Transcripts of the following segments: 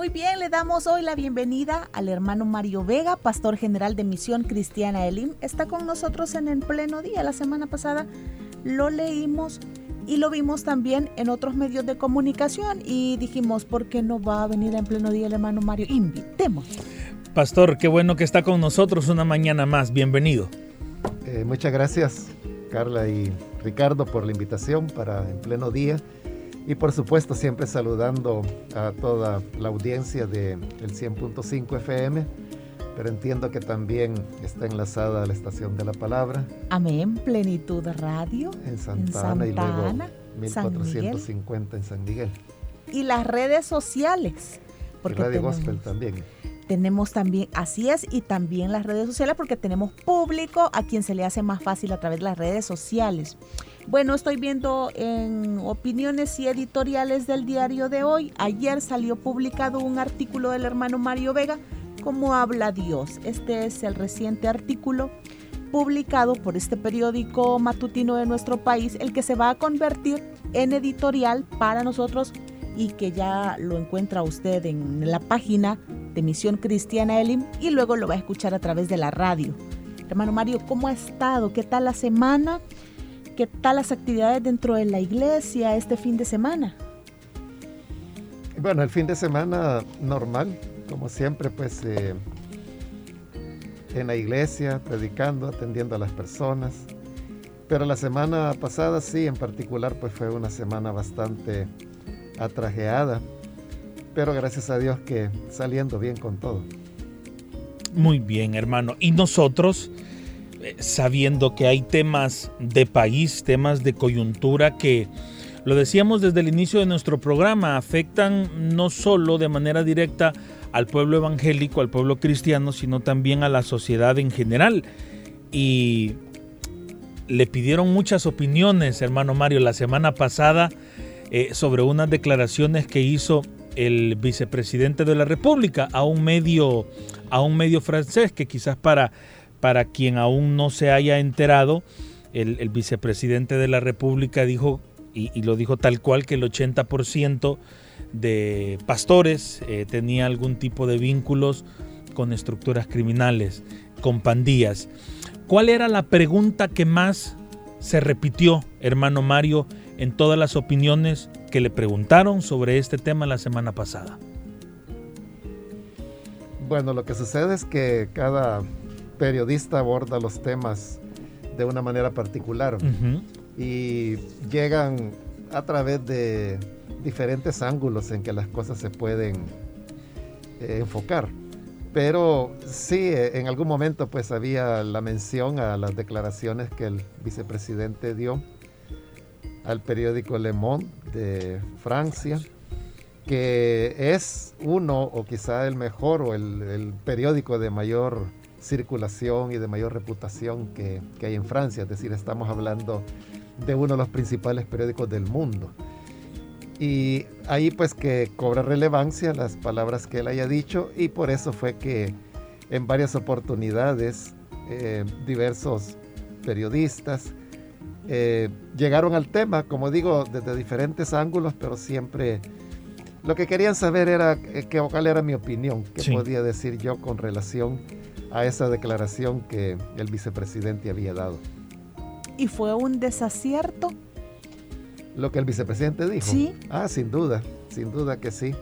Muy bien, le damos hoy la bienvenida al hermano Mario Vega, pastor general de Misión Cristiana Elim. Está con nosotros en el pleno día. La semana pasada lo leímos y lo vimos también en otros medios de comunicación y dijimos, ¿por qué no va a venir en pleno día el hermano Mario? Invitemos. Pastor, qué bueno que está con nosotros una mañana más. Bienvenido. Eh, muchas gracias, Carla y Ricardo, por la invitación para en pleno día. Y por supuesto, siempre saludando a toda la audiencia del 100.5 FM, pero entiendo que también está enlazada a la estación de la palabra. Amén, Plenitud Radio. En Santa, Ana y luego 1450 en San Miguel. Y las redes sociales. Porque y Radio Gospel también. Tenemos también, así es, y también las redes sociales porque tenemos público a quien se le hace más fácil a través de las redes sociales. Bueno, estoy viendo en opiniones y editoriales del diario de hoy. Ayer salió publicado un artículo del hermano Mario Vega, ¿Cómo habla Dios? Este es el reciente artículo publicado por este periódico matutino de nuestro país, el que se va a convertir en editorial para nosotros y que ya lo encuentra usted en la página de Misión Cristiana Elim y luego lo va a escuchar a través de la radio. Hermano Mario, ¿cómo ha estado? ¿Qué tal la semana? ¿Qué tal las actividades dentro de la iglesia este fin de semana? Bueno, el fin de semana normal, como siempre, pues eh, en la iglesia, predicando, atendiendo a las personas. Pero la semana pasada sí, en particular, pues fue una semana bastante atrajeada. Pero gracias a Dios que saliendo bien con todo. Muy bien, hermano. ¿Y nosotros? Eh, sabiendo que hay temas de país, temas de coyuntura que, lo decíamos desde el inicio de nuestro programa, afectan no solo de manera directa al pueblo evangélico, al pueblo cristiano, sino también a la sociedad en general. Y le pidieron muchas opiniones, hermano Mario, la semana pasada eh, sobre unas declaraciones que hizo el vicepresidente de la República a un medio, a un medio francés que quizás para para quien aún no se haya enterado, el, vicepresidente de la República dijo, y, lo dijo tal cual, que el 80% de pastores eh, tenía algún tipo de vínculos con estructuras criminales, con pandillas. ¿Cuál era la pregunta que más se repitió, hermano Mario, en todas las opiniones que le preguntaron sobre este tema la semana pasada? Bueno, lo que sucede es que cada periodista aborda los temas de una manera particular y llegan a través de diferentes ángulos en que las cosas se pueden eh, enfocar. Pero sí, en algún momento pues había la mención a las declaraciones que el vicepresidente dio al periódico Le Monde de Francia, que es uno o quizá el mejor o el, el periódico de mayor circulación y de mayor reputación que, hay en Francia. Es decir, estamos hablando de uno de los principales periódicos del mundo. Y ahí pues que cobra relevancia las palabras que él haya dicho y por eso fue que en varias oportunidades eh, diversos periodistas eh, llegaron al tema, como digo, desde diferentes ángulos, pero siempre lo que querían saber era eh, que, cuál era mi opinión, qué podía decir yo con relación a esa declaración que el vicepresidente había dado. ¿Y fue un desacierto? Lo que el vicepresidente dijo. Sí. Ah, sin duda, sin duda que sí.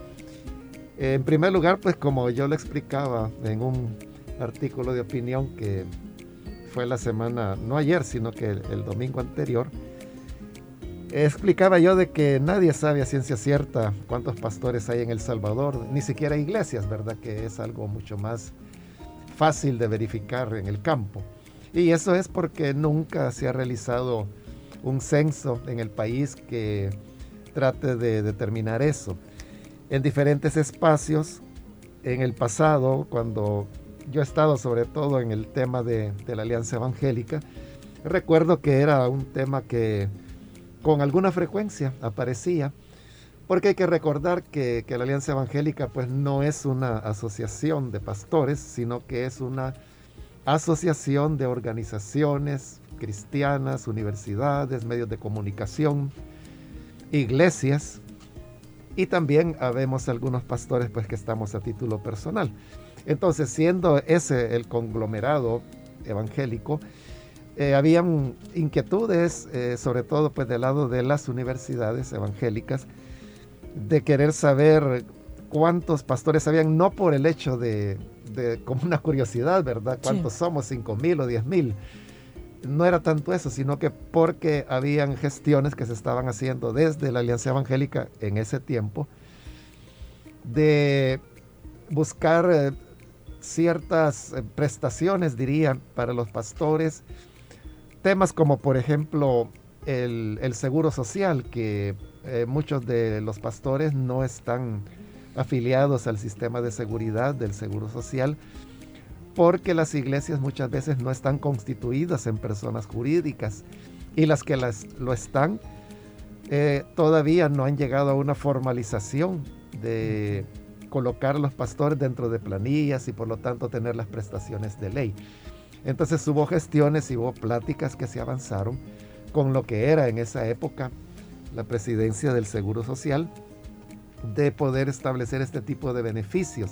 En primer lugar, pues como yo le explicaba en un artículo de opinión que fue la semana, no ayer, sino que el, domingo anterior, explicaba yo de que nadie sabe a ciencia cierta cuántos pastores hay en El Salvador, ni siquiera iglesias, ¿verdad? Que es algo mucho más fácil de verificar en el campo. Y eso es porque nunca se ha realizado un censo en el país que trate de determinar eso. En diferentes espacios, en el pasado, cuando yo he estado sobre todo en el tema de, la Alianza Evangélica, recuerdo que era un tema que con alguna frecuencia aparecía porque hay que recordar que, la Alianza Evangélica pues no es una asociación de pastores, sino que es una asociación de organizaciones cristianas, universidades, medios de comunicación, iglesias y también habemos algunos pastores pues que estamos a título personal. Entonces, siendo ese el conglomerado evangélico, eh, habían inquietudes, eh, sobre todo pues del lado de las universidades evangélicas, de querer saber cuántos pastores habían, no por el hecho de, como una curiosidad, ¿verdad? ¿Cuántos somos? ¿Cinco mil o diez mil? No era tanto eso, sino que porque habían gestiones que se estaban haciendo desde la Alianza Evangélica en ese tiempo de buscar eh, ciertas eh, prestaciones, diría, para los pastores. Temas como, por ejemplo, el, seguro social, que eh, muchos de los pastores no están afiliados al sistema de seguridad del Seguro Social, porque las iglesias muchas veces no están constituidas en personas jurídicas y las que las, lo están eh, todavía no han llegado a una formalización de colocar a los pastores dentro de planillas y por lo tanto tener las prestaciones de ley. Entonces hubo gestiones y hubo pláticas que se avanzaron con lo que era en esa época la presidencia del Seguro Social de poder establecer este tipo de beneficios.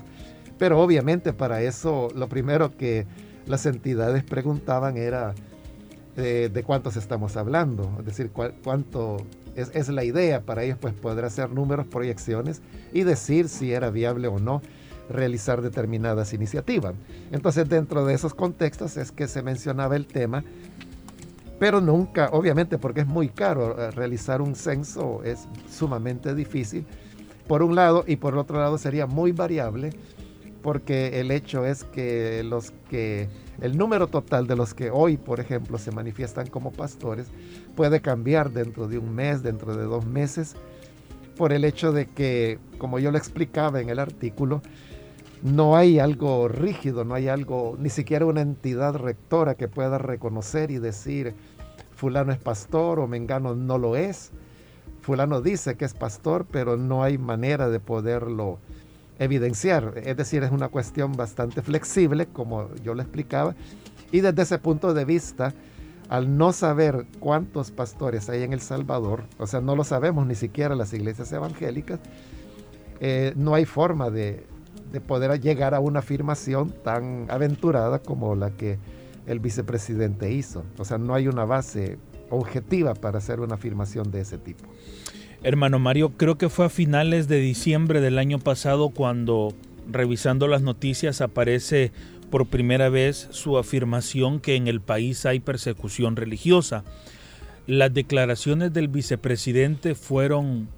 Pero obviamente para eso lo primero que las entidades preguntaban era eh, de cuántos estamos hablando, es decir, cuánto es, es, la idea para ellos pues poder hacer números, proyecciones y decir si era viable o no realizar determinadas iniciativas. Entonces dentro de esos contextos es que se mencionaba el tema, pero nunca, obviamente porque es muy caro eh, realizar un censo, es sumamente difícil por un lado, y por otro lado sería muy variable, porque el hecho es que los que el número total de los que hoy, por ejemplo, se manifiestan como pastores puede cambiar dentro de un mes, dentro de dos meses, por el hecho de que, como yo lo explicaba en el artículo, no hay algo rígido, no hay algo, ni siquiera una entidad rectora que pueda reconocer y decir, fulano es pastor o mengano no lo es fulano dice que es pastor, pero no hay manera de poderlo evidenciar. Es decir, es una cuestión bastante flexible, como yo le explicaba, y desde ese punto de vista, al no saber cuántos pastores hay en El Salvador, o sea, no lo sabemos ni siquiera las iglesias evangélicas, eh, no hay forma de, de poder llegar a una afirmación tan aventurada como la que el vicepresidente hizo. O sea, no hay una base objetiva para hacer una afirmación de ese tipo. Hermano Mario, creo que fue a finales de diciembre del año pasado cuando, revisando las noticias, aparece por primera vez su afirmación que en el país hay persecución religiosa. ¿Las declaraciones del vicepresidente fueron,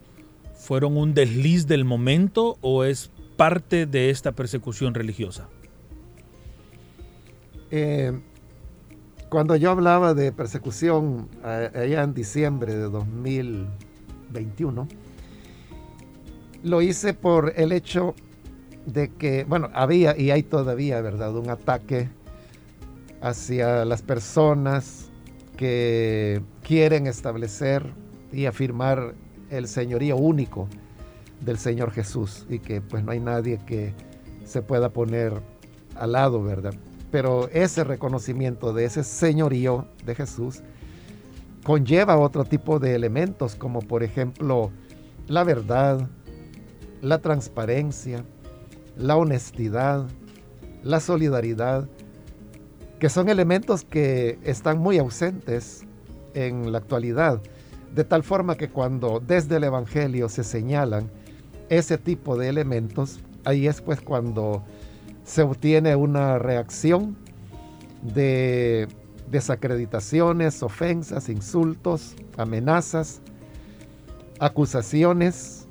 fueron un desliz del momento o es parte de esta persecución religiosa? Eh, cuando yo hablaba de persecución allá en diciembre de 2021, lo hice por el hecho de que, bueno, había y hay todavía, ¿verdad?, un ataque hacia las personas que quieren establecer y afirmar el señorío único del Señor Jesús y que pues no hay nadie que se pueda poner al lado, ¿verdad? pero ese reconocimiento de ese señorío de Jesús conlleva otro tipo de elementos, como por ejemplo la verdad, la transparencia, la honestidad, la solidaridad, que son elementos que están muy ausentes en la actualidad, de tal forma que cuando desde el Evangelio se señalan ese tipo de elementos, ahí es pues cuando se obtiene una reacción de desacreditaciones, ofensas, insultos, amenazas, acusaciones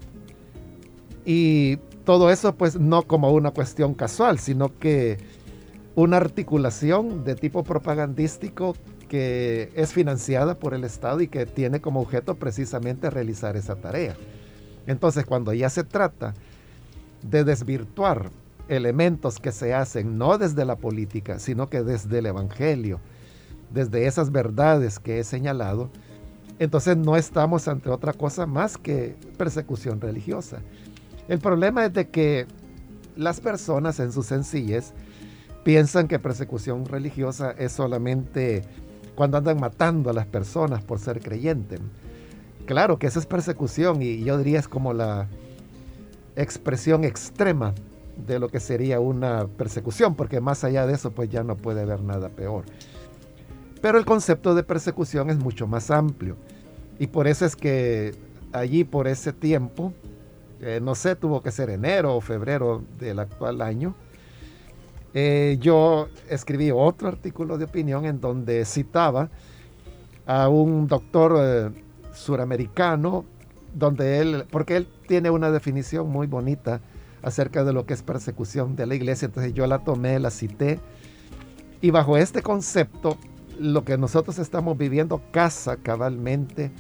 y todo eso pues no como una cuestión casual, sino que una articulación de tipo propagandístico que es financiada por el Estado y que tiene como objeto precisamente realizar esa tarea. Entonces cuando ya se trata de desvirtuar elementos que se hacen no desde la política, sino que desde el Evangelio, desde esas verdades que he señalado, entonces no estamos ante otra cosa más que persecución religiosa. El problema es de que las personas en su sencillez piensan que persecución religiosa es solamente cuando andan matando a las personas por ser creyentes. Claro que esa es persecución y yo diría es como la expresión extrema de lo que sería una persecución, porque más allá de eso pues ya no puede haber nada peor. Pero el concepto de persecución es mucho más amplio y por eso es que allí por ese tiempo, eh, no sé, tuvo que ser enero o febrero del actual año, eh, yo escribí otro artículo de opinión en donde citaba a un doctor eh, suramericano, donde él, porque él tiene una definición muy bonita acerca de lo que es persecución de la iglesia, entonces yo la tomé, la cité, y bajo este concepto, lo que nosotros estamos viviendo casa cabalmente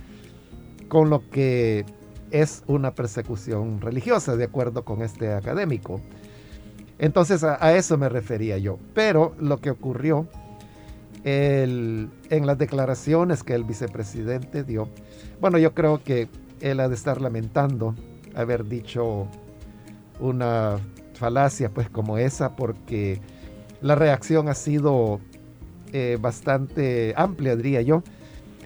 con lo que es una persecución religiosa, de acuerdo con este académico. Entonces a, eso me refería yo. Pero lo que ocurrió en las declaraciones que el vicepresidente dio, bueno, yo creo que él ha de estar lamentando haber dicho una falacia pues como esa porque la reacción ha sido eh, bastante amplia, diría yo,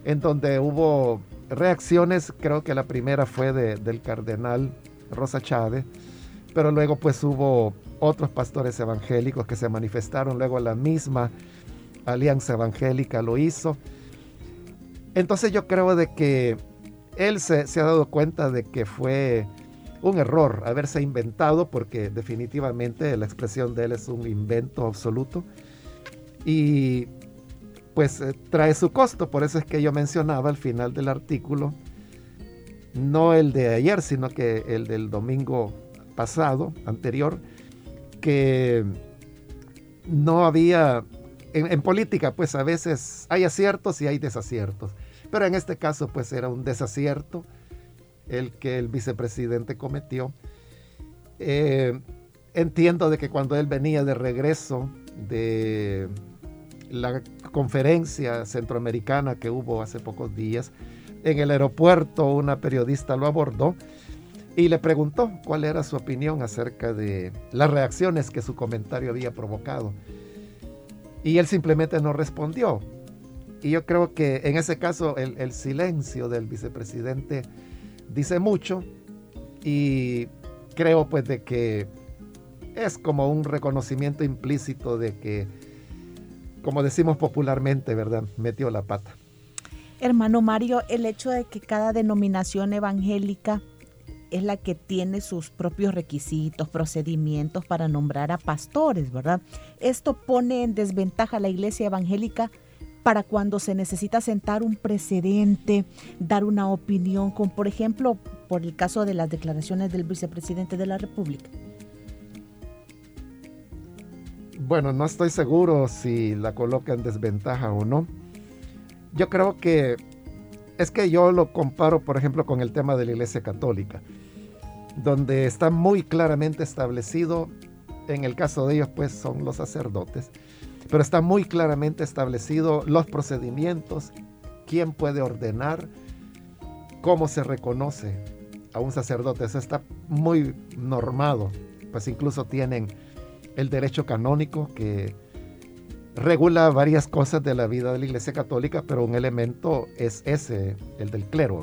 en donde hubo reacciones, creo que la primera fue del cardenal Rosa Chávez, pero luego pues hubo otros pastores evangélicos que se manifestaron, luego la misma alianza evangélica lo hizo. Entonces yo creo de que él se, ha dado cuenta de que fue un error haberse inventado, porque definitivamente la expresión de él es un invento absoluto. Y pues eh, trae su costo. Por eso es que yo mencionaba al final del artículo, no el de ayer, sino que el del domingo pasado, anterior, que no había, en, política pues a veces hay aciertos y hay desaciertos, pero en este caso pues era un desacierto el que el vicepresidente cometió. Eh, entiendo de que cuando él venía de regreso de la conferencia centroamericana que hubo hace pocos días, en el aeropuerto una periodista lo abordó y le preguntó cuál era su opinión acerca de las reacciones que su comentario había provocado. Y él simplemente no respondió. Y yo creo que en ese caso el, silencio del vicepresidente dice mucho y creo pues de que es como un reconocimiento implícito de que como decimos popularmente, ¿verdad? Metió la pata. Hermano Mario, el hecho de que cada denominación evangélica es la que tiene sus propios requisitos, procedimientos para nombrar a pastores, ¿verdad? Esto pone en desventaja a la iglesia evangélica para cuando se necesita sentar un precedente, dar una opinión, con, por ejemplo, por el caso de las declaraciones del vicepresidente de la República. bueno, no estoy seguro si la coloca en desventaja o no. Yo creo que es que yo lo comparo, por ejemplo, con el tema de la Iglesia Católica, donde está muy claramente establecido, en el caso de ellos, pues son los sacerdotes, pero está muy claramente establecido los procedimientos, quién puede ordenar, cómo se reconoce a un sacerdote. Eso está muy normado, pues incluso tienen el derecho canónico que regula varias cosas de la vida de la Iglesia Católica, pero un elemento es ese, el del clero.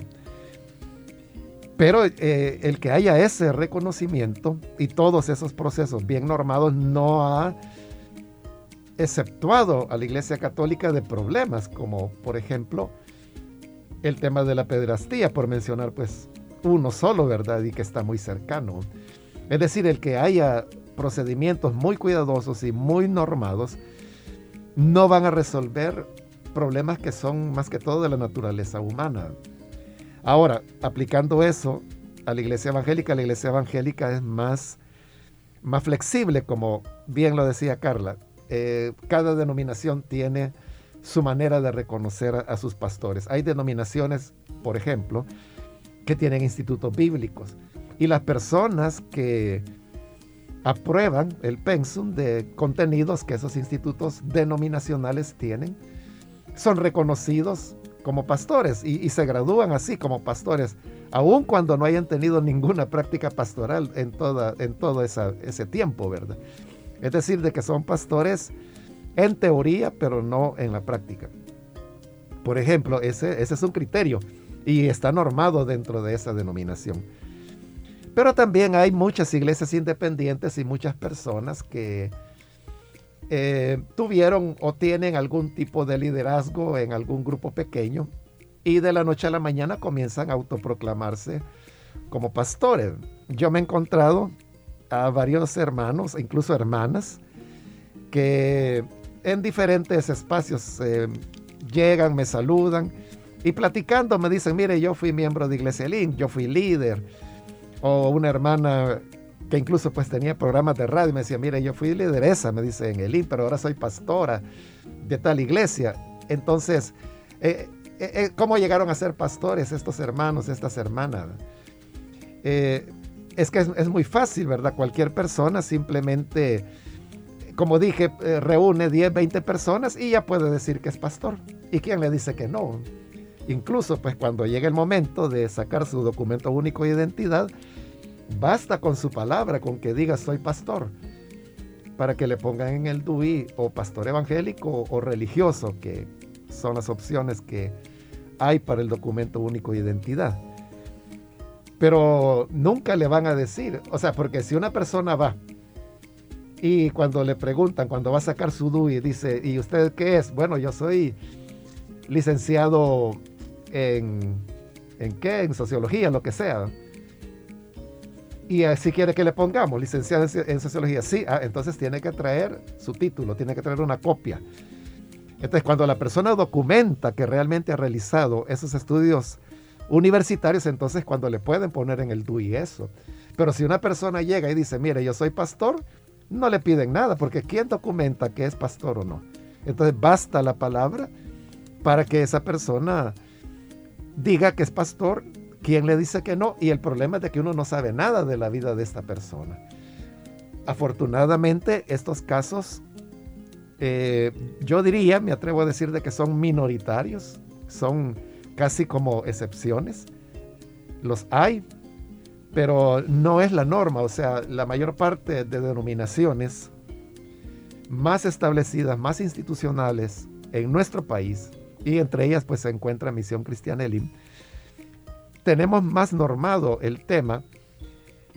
Pero eh, el que haya ese reconocimiento y todos esos procesos bien normados no ha exceptuado a la Iglesia Católica de problemas, como por ejemplo el tema de la pedrastía, por mencionar pues uno solo, ¿verdad? Y que está muy cercano. Es decir, el que haya procedimientos muy cuidadosos y muy normados no van a resolver problemas que son más que todo de la naturaleza humana. Ahora, aplicando eso a la iglesia evangélica, la iglesia evangélica es más, más flexible, como bien lo decía Carla. Eh, cada denominación tiene su manera de reconocer a, a sus pastores. Hay denominaciones, por ejemplo, que tienen institutos bíblicos. Y las personas que aprueban el pensum de contenidos que esos institutos denominacionales tienen, son reconocidos como pastores y, se gradúan así como pastores, aun cuando no hayan tenido ninguna práctica pastoral en, toda, en todo ese tiempo, ¿verdad? Es decir, de que son pastores en teoría, pero no en la práctica. Por ejemplo, ese, ese es un criterio y está normado dentro de esa denominación. Pero también hay muchas iglesias independientes y muchas personas que eh, tuvieron o tienen algún tipo de liderazgo en algún grupo pequeño y de la noche a la mañana comienzan a autoproclamarse como pastores. Yo me he encontrado a varios hermanos, incluso hermanas, que en diferentes espacios eh, llegan, me saludan y platicando me dicen, mire, yo fui miembro de Iglesia Link, yo fui líder. O una hermana que incluso pues tenía programas de radio, me decía, mire, yo fui lideresa, me dice, en el IN, pero ahora soy pastora de tal iglesia. Entonces, eh, eh, eh, ¿cómo llegaron a ser pastores estos hermanos, estas hermanas? es que es, muy fácil, ¿verdad? Cualquier persona simplemente, como dije, reúne 10, 20 personas y ya puede decir que es pastor. ¿Y quién le dice que no? Incluso pues cuando llega el momento de sacar su documento único de identidad, Basta con su palabra, con que diga soy pastor, para que le pongan en el DUI o pastor evangélico o religioso, que son las opciones que hay para el documento único de identidad. Pero nunca le van a decir, o sea, porque si una persona va y cuando le preguntan, cuando va a sacar su DUI, dice, ¿y usted qué es? Bueno, yo soy licenciado en, ¿en qué? En sociología, lo que sea y si quiere que le pongamos licenciado en sociología, sí, ah, entonces tiene que traer su título, tiene que traer una copia. Entonces, cuando la persona documenta que realmente ha realizado esos estudios universitarios, entonces cuando le pueden poner en el DUI eso. Pero si una persona llega y dice, mire, yo soy pastor, no le piden nada, porque ¿quién documenta que es pastor o no? Entonces basta la palabra para que esa persona diga que es pastor ¿Quién le dice que no? Y el problema es de que uno no sabe nada de la vida de esta persona. Afortunadamente, estos casos, eh, yo diría, me atrevo a decir de que son minoritarios, son casi como excepciones. Los hay, pero no es la norma. O sea, la mayor parte de denominaciones más establecidas, más institucionales en nuestro país, y entre ellas pues se encuentra Misión Cristiana Elim, tenemos más normado el tema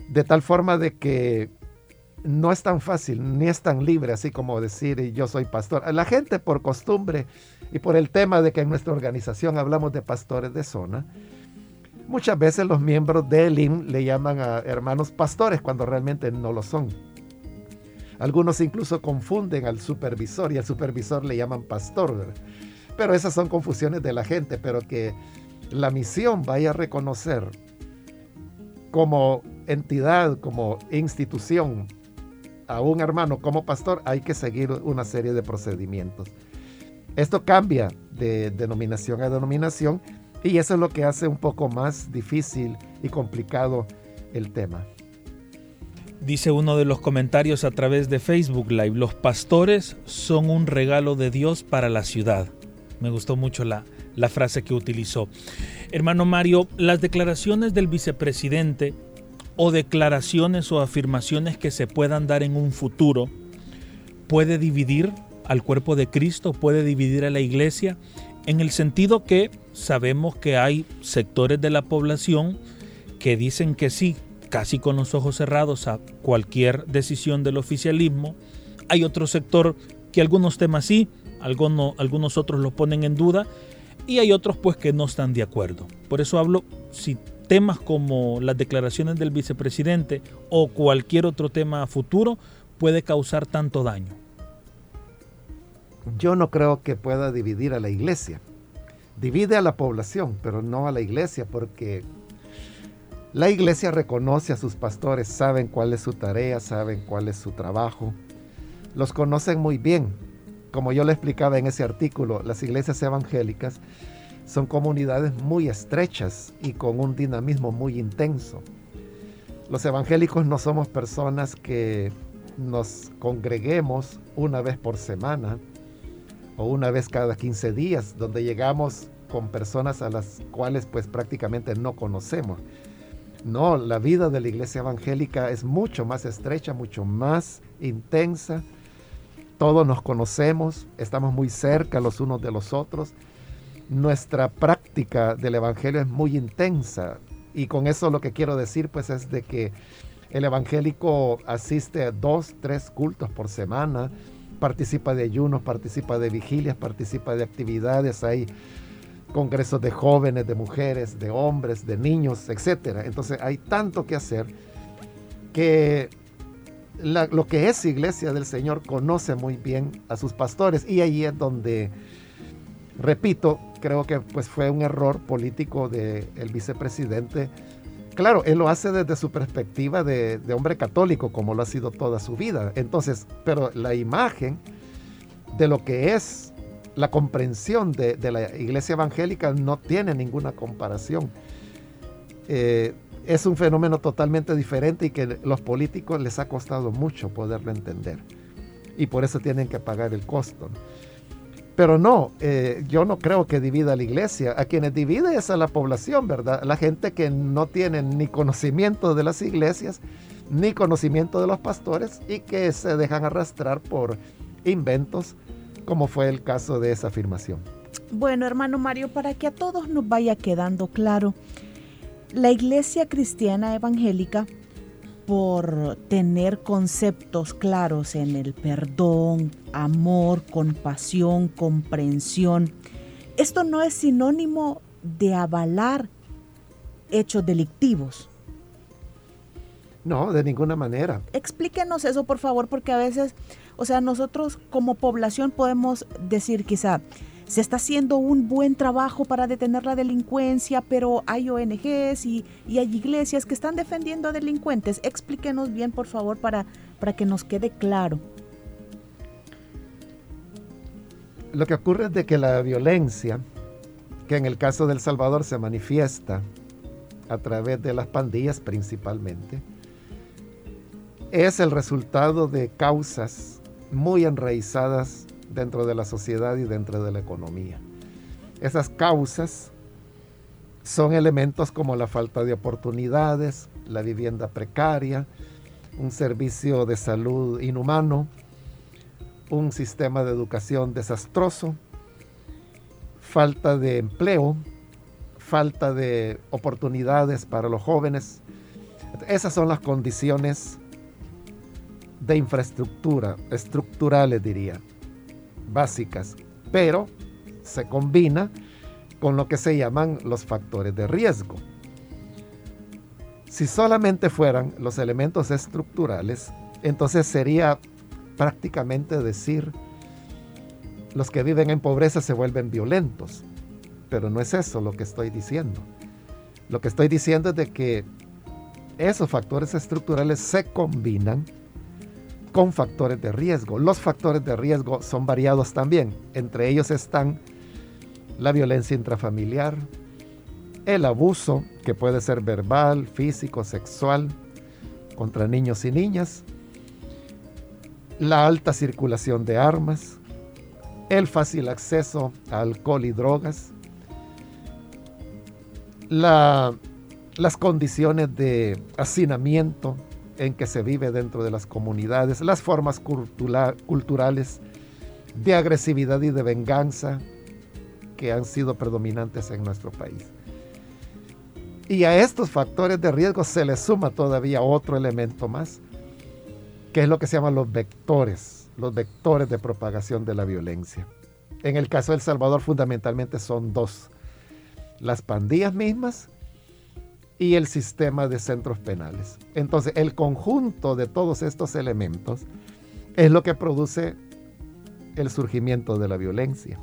de tal forma de que no es tan fácil ni es tan libre así como decir yo soy pastor. La gente por costumbre y por el tema de que en nuestra organización hablamos de pastores de zona, muchas veces los miembros del IM le llaman a hermanos pastores cuando realmente no lo son. Algunos incluso confunden al supervisor y al supervisor le llaman pastor. Pero esas son confusiones de la gente, pero que la misión vaya a reconocer como entidad, como institución, a un hermano como pastor, hay que seguir una serie de procedimientos. Esto cambia de denominación a denominación y eso es lo que hace un poco más difícil y complicado el tema. Dice uno de los comentarios a través de Facebook Live, los pastores son un regalo de Dios para la ciudad. Me gustó mucho la, la frase que utilizó. Hermano Mario, las declaraciones del vicepresidente o declaraciones o afirmaciones que se puedan dar en un futuro puede dividir al cuerpo de Cristo, puede dividir a la iglesia, en el sentido que sabemos que hay sectores de la población que dicen que sí, casi con los ojos cerrados a cualquier decisión del oficialismo. Hay otro sector que algunos temas sí, algunos, algunos otros lo ponen en duda y hay otros pues que no están de acuerdo. Por eso hablo, si temas como las declaraciones del vicepresidente o cualquier otro tema futuro puede causar tanto daño. Yo no creo que pueda dividir a la iglesia. Divide a la población, pero no a la iglesia, porque la iglesia reconoce a sus pastores, saben cuál es su tarea, saben cuál es su trabajo, los conocen muy bien como yo le explicaba en ese artículo, las iglesias evangélicas son comunidades muy estrechas y con un dinamismo muy intenso. Los evangélicos no somos personas que nos congreguemos una vez por semana o una vez cada 15 días, donde llegamos con personas a las cuales pues prácticamente no conocemos. No, la vida de la iglesia evangélica es mucho más estrecha, mucho más intensa, todos nos conocemos, estamos muy cerca los unos de los otros. Nuestra práctica del Evangelio es muy intensa. Y con eso lo que quiero decir pues es de que el evangélico asiste a dos, tres cultos por semana, participa de ayunos, participa de vigilias, participa de actividades, hay congresos de jóvenes, de mujeres, de hombres, de niños, etc. Entonces hay tanto que hacer que lo que es iglesia del Señor conoce muy bien a sus pastores y ahí es donde, repito, creo que pues fue un error político del vicepresidente. Claro, él lo hace desde su perspectiva de, hombre católico, como lo ha sido toda su vida. Entonces, pero la imagen de lo que es la comprensión de, la iglesia evangélica no tiene ninguna comparación. Eh, es un fenómeno totalmente diferente y que los políticos les ha costado mucho poderlo entender. Y por eso tienen que pagar el costo. Pero no, eh, yo no creo que divida la iglesia. A quienes divide es a la población, ¿verdad? La gente que no tiene ni conocimiento de las iglesias, ni conocimiento de los pastores y que se dejan arrastrar por inventos, como fue el caso de esa afirmación. Bueno, hermano Mario, para que a todos nos vaya quedando claro, la iglesia cristiana evangélica, por tener conceptos claros en el perdón, amor, compasión, comprensión, esto no es sinónimo de avalar hechos delictivos. No, de ninguna manera. Explíquenos eso, por favor, porque a veces, o sea, nosotros como población podemos decir quizá, se está haciendo un buen trabajo para detener la delincuencia, pero hay ONGs y, hay iglesias que están defendiendo a delincuentes. Explíquenos bien, por favor, para, para que nos quede claro. Lo que ocurre es de que la violencia, que en el caso del Salvador se manifiesta a través de las pandillas principalmente, es el resultado de causas muy enraizadas dentro de la sociedad y dentro de la economía. Esas causas son elementos como la falta de oportunidades, la vivienda precaria, un servicio de salud inhumano, un sistema de educación desastroso, falta de empleo, falta de oportunidades para los jóvenes. Esas son las condiciones de infraestructura, estructurales diría, básicas, pero se combina con lo que se llaman los factores de riesgo. Si solamente fueran los elementos estructurales, entonces sería prácticamente decir, los que viven en pobreza se vuelven violentos. Pero no es eso lo que estoy diciendo. Lo que estoy diciendo es de que esos factores estructurales se combinan con factores de riesgo. Los factores de riesgo son variados también. Entre ellos están la violencia intrafamiliar, el abuso, que puede ser verbal, físico, sexual, contra niños y niñas, la alta circulación de armas, el fácil acceso a alcohol y drogas, las condiciones de hacinamiento, en que se vive dentro de las comunidades, las formas culturales de agresividad y de venganza que han sido predominantes en nuestro país. Y a estos factores de riesgo se le suma todavía otro elemento más, que es lo que se llaman los vectores, los vectores de propagación de la violencia. En el caso de El Salvador fundamentalmente son dos, las pandillas mismas y el sistema de centros penales. Entonces, el conjunto de todos estos elementos es lo que produce el surgimiento de la violencia.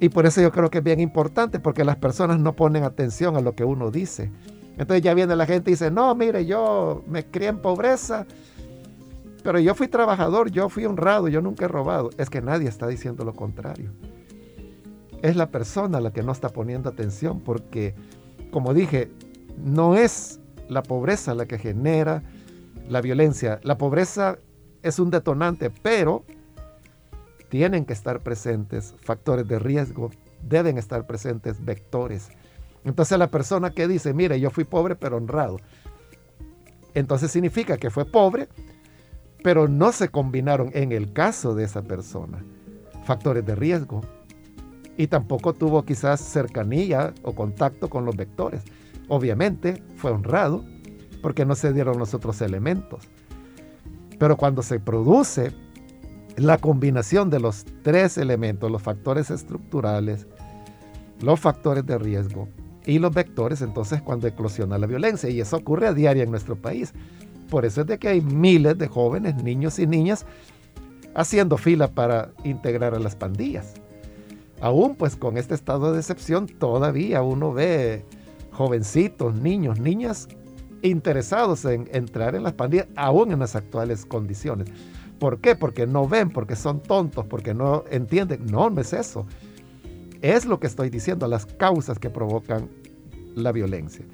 Y por eso yo creo que es bien importante, porque las personas no ponen atención a lo que uno dice. Entonces ya viene la gente y dice, no, mire, yo me crié en pobreza, pero yo fui trabajador, yo fui honrado, yo nunca he robado. Es que nadie está diciendo lo contrario es la persona la que no está poniendo atención porque, como dije, no es la pobreza la que genera la violencia. La pobreza es un detonante, pero tienen que estar presentes factores de riesgo, deben estar presentes vectores. Entonces la persona que dice, mire, yo fui pobre pero honrado, entonces significa que fue pobre, pero no se combinaron en el caso de esa persona factores de riesgo, y tampoco tuvo quizás cercanía o contacto con los vectores. Obviamente fue honrado porque no se dieron los otros elementos. Pero cuando se produce la combinación de los tres elementos, los factores estructurales, los factores de riesgo y los vectores, entonces cuando eclosiona la violencia. Y eso ocurre a diario en nuestro país. Por eso es de que hay miles de jóvenes, niños y niñas haciendo fila para integrar a las pandillas. Aún pues con este estado de excepción todavía uno ve jovencitos, niños, niñas interesados en entrar en las pandillas, aún en las actuales condiciones. ¿Por qué? Porque no ven, porque son tontos, porque no entienden. No, no es eso. Es lo que estoy diciendo, las causas que provocan la violencia.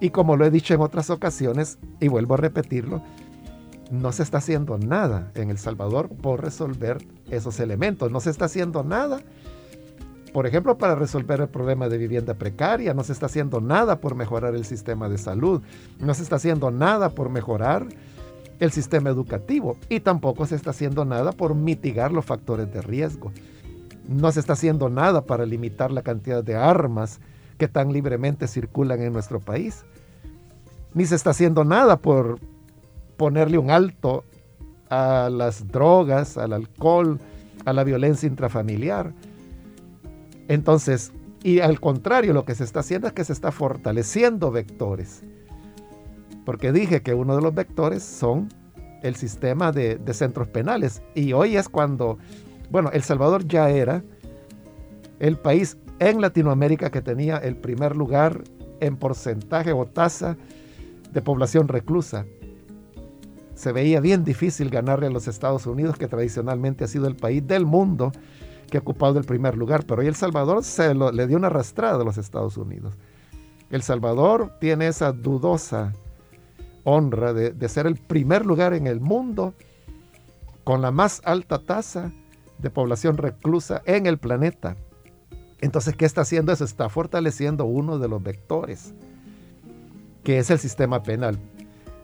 Y como lo he dicho en otras ocasiones, y vuelvo a repetirlo, no se está haciendo nada en El Salvador por resolver esos elementos. No se está haciendo nada por ejemplo, para resolver el problema de vivienda precaria, no se está haciendo nada por mejorar el sistema de salud, no se está haciendo nada por mejorar el sistema educativo y tampoco se está haciendo nada por mitigar los factores de riesgo. No se está haciendo nada para limitar la cantidad de armas que tan libremente circulan en nuestro país. Ni se está haciendo nada por ponerle un alto a las drogas, al alcohol, a la violencia intrafamiliar. Entonces, y al contrario, lo que se está haciendo es que se está fortaleciendo vectores. Porque dije que uno de los vectores son el sistema de, centros penales. Y hoy es cuando, bueno, El Salvador ya era el país en Latinoamérica que tenía el primer lugar en porcentaje o tasa de población reclusa. Se veía bien difícil ganarle a los Estados Unidos, que tradicionalmente ha sido el país del mundo que ha ocupado el primer lugar, pero hoy El Salvador se le dio una arrastrada a los Estados Unidos. El Salvador tiene esa dudosa honra de, de ser el primer lugar en el mundo con la más alta tasa de población reclusa en el planeta. Entonces, ¿qué está haciendo eso? Está fortaleciendo uno de los vectores, que es el sistema penal.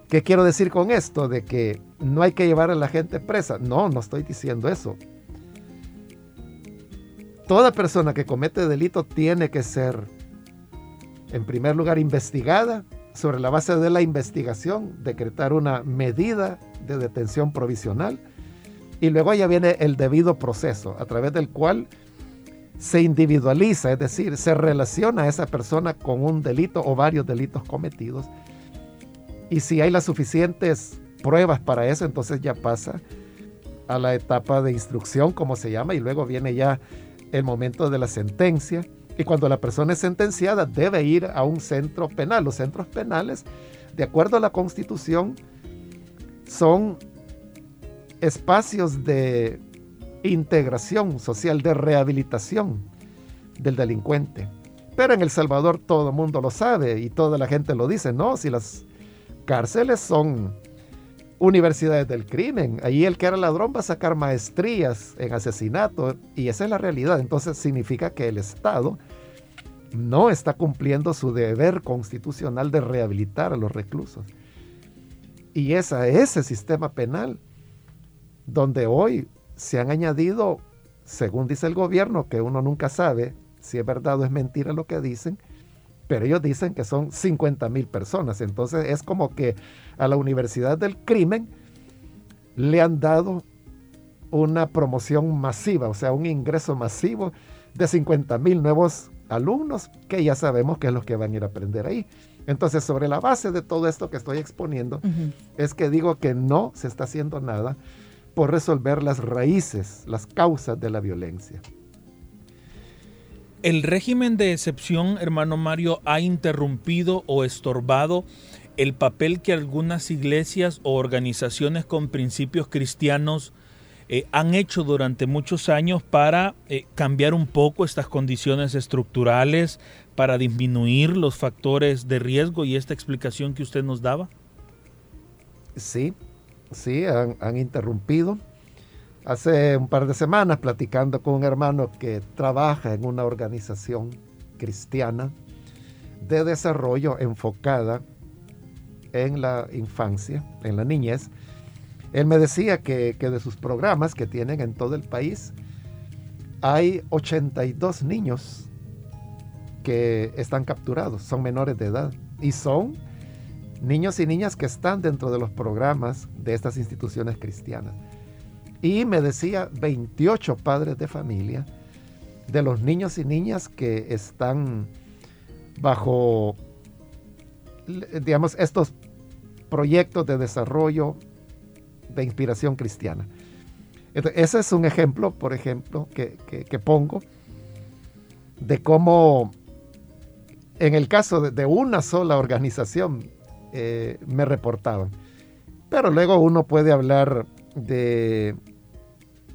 ¿Qué quiero decir con esto? De que no hay que llevar a la gente presa. No, no estoy diciendo eso toda persona que comete delito tiene que ser, en primer lugar, investigada. Sobre la base de la investigación, decretar una medida de detención provisional. Y luego ya viene el debido proceso, a través del cual se individualiza, es decir, se relaciona a esa persona con un delito o varios delitos cometidos. Y si hay las suficientes pruebas para eso, entonces ya pasa a la etapa de instrucción, como se llama, y luego viene ya el momento de la sentencia. Y cuando la persona es sentenciada debe ir a un centro penal. Los centros penales, de acuerdo a la constitución, son espacios de integración social, de rehabilitación del delincuente. Pero en El Salvador todo el mundo lo sabe y toda la gente lo dice, no, si las cárceles son universidades del crimen. Ahí el que era ladrón va a sacar maestrías en asesinato y esa es la realidad. Entonces significa que el Estado no está cumpliendo su deber constitucional de rehabilitar a los reclusos. Y es a ese sistema penal donde hoy se han añadido, según dice el gobierno, que uno nunca sabe si es verdad o es mentira lo que dicen, pero ellos dicen que son 50 mil personas. Entonces es como que a la Universidad del Crimen le han dado una promoción masiva, o sea, un ingreso masivo de 50 mil nuevos alumnos que ya sabemos que es lo que van a ir a aprender ahí. Entonces, sobre la base de todo esto que estoy exponiendo, es que digo que no se está haciendo nada por resolver las raíces, las causas de la violencia. ¿El régimen de excepción, hermano Mario, ha interrumpido o estorbado el papel que algunas iglesias o organizaciones con principios cristianos eh, han hecho durante muchos años para eh, cambiar un poco estas condiciones estructurales, para disminuir los factores de riesgo y esta explicación que usted nos daba? Sí, sí, han, han interrumpido. Hace un par de semanas platicando con un hermano que trabaja en una organización cristiana de desarrollo enfocada en la infancia, en la niñez, él me decía que, de sus programas que tienen en todo el país, hay 82 niños que están capturados, son menores de edad y son niños y niñas que están dentro de los programas de estas instituciones cristianas. Y me decía 28 padres de familia de los niños y niñas que están bajo, digamos, estos proyectos de desarrollo de inspiración cristiana. ese es un ejemplo, por ejemplo, que, pongo de cómo en el caso de, una sola organización eh, me reportaban. Pero luego uno puede hablar de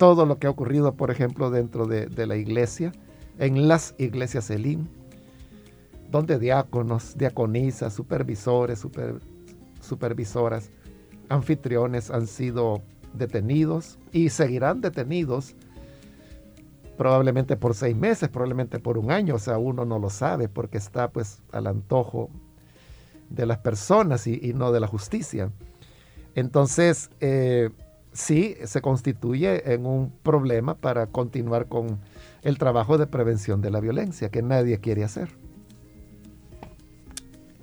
todo lo que ha ocurrido, por ejemplo, dentro de, la iglesia, en las iglesias Elim, donde diáconos, diaconisas, supervisores, supervisoras, anfitriones han sido detenidos y seguirán detenidos probablemente por seis meses, probablemente por un año, o sea, uno no lo sabe porque está pues al antojo de las personas y, no de la justicia. Entonces, eh, sí se constituye en un problema para continuar con el trabajo de prevención de la violencia que nadie quiere hacer.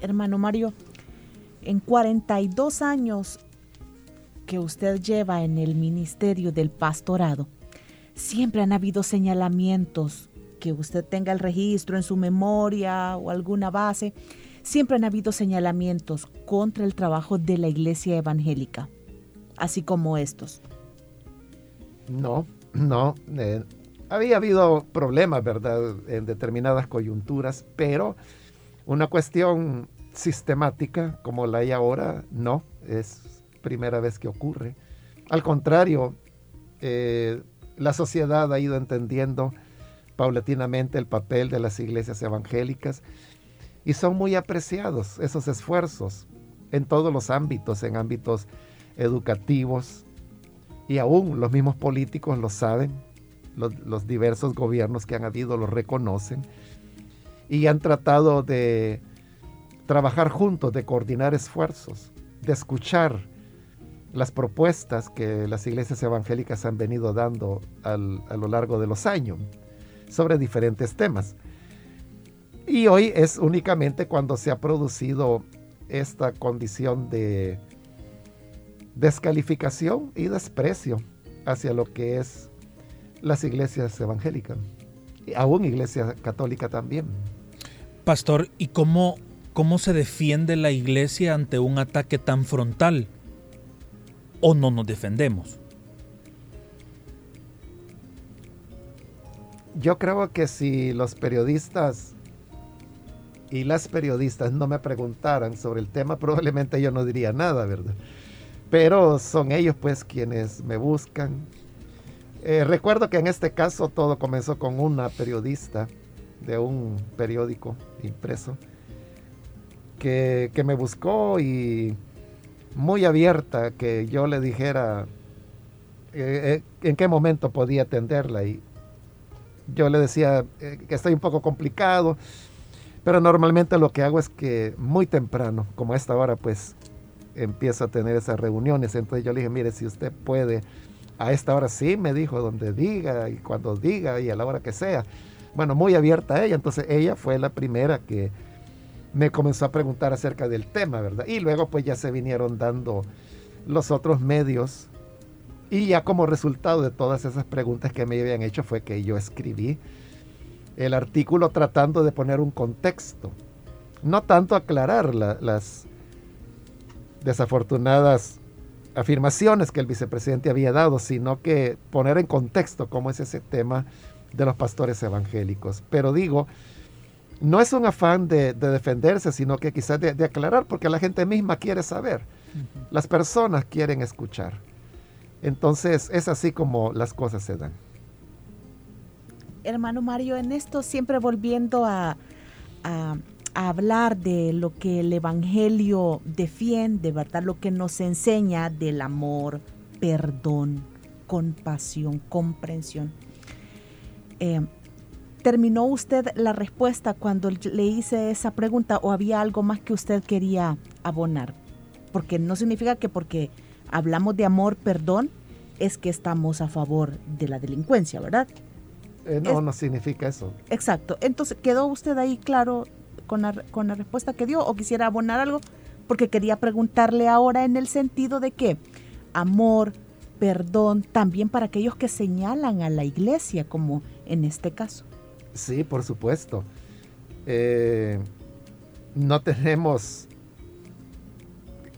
Hermano Mario, en 42 años que usted lleva en el ministerio del pastorado, siempre han habido señalamientos, que usted tenga el registro en su memoria o alguna base, siempre han habido señalamientos contra el trabajo de la iglesia evangélica, así como estos. No, no. Eh, había habido problemas, ¿verdad?, en determinadas coyunturas, pero una cuestión sistemática como la hay ahora, no, es primera vez que ocurre. Al contrario, eh, la sociedad ha ido entendiendo paulatinamente el papel de las iglesias evangélicas y son muy apreciados esos esfuerzos en todos los ámbitos, en ámbitos educativos y aún los mismos políticos lo saben, los, diversos gobiernos que han habido lo reconocen y han tratado de trabajar juntos, de coordinar esfuerzos, de escuchar las propuestas que las iglesias evangélicas han venido dando a lo largo de los años sobre diferentes temas. Y hoy es únicamente cuando se ha producido esta condición de descalificación y desprecio hacia lo que es las iglesias evangélicas, y aún iglesia católica también. Pastor, ¿y cómo, cómo se defiende la iglesia ante un ataque tan frontal? o no nos defendemos? Yo creo que si los periodistas y las periodistas no me preguntaran sobre el tema, probablemente yo no diría nada, ¿verdad? Pero son ellos pues quienes me buscan. Eh, recuerdo que en este caso todo comenzó con una periodista de un periódico impreso que, me buscó y muy abierta que yo le dijera eh, eh, en qué momento podía atenderla y yo le decía que estoy un poco complicado, pero normalmente lo que hago es que muy temprano, como a esta hora, pues empiezo a tener esas reuniones. Entonces yo le dije, mire, si usted puede, a esta hora sí, me dijo, donde diga y cuando diga y a la hora que sea. Bueno, muy abierta ella. Entonces ella fue la primera que me comenzó a preguntar acerca del tema, ¿verdad? Y luego pues ya se vinieron dando los otros medios y ya como resultado de todas esas preguntas que me habían hecho fue que yo escribí el artículo tratando de poner un contexto, no tanto aclarar las desafortunadas afirmaciones que el vicepresidente había dado, sino que poner en contexto cómo es ese tema de los pastores evangélicos. Pero digo, no es un afán de, defenderse, sino que quizás de, aclarar, porque la gente misma quiere saber. Las personas quieren escuchar. Entonces es así como las cosas se dan. Hermano Mario, en esto siempre volviendo a, a, hablar de lo que el Evangelio defiende, ¿verdad? Lo que nos enseña del amor, perdón, compasión, comprensión. Eh, ¿Terminó usted la respuesta cuando le hice esa pregunta o había algo más que usted quería abonar? Porque no significa que porque hablamos de amor, perdón, es que estamos a favor de la delincuencia, ¿verdad? Eh, no, no significa eso. Exacto. Entonces, ¿quedó usted ahí claro con la, con la respuesta que dio o quisiera abonar algo? Porque quería preguntarle ahora en el sentido de que amor, perdón, también para aquellos que señalan a la iglesia, como en este caso. Sí, por supuesto. Eh, no tenemos,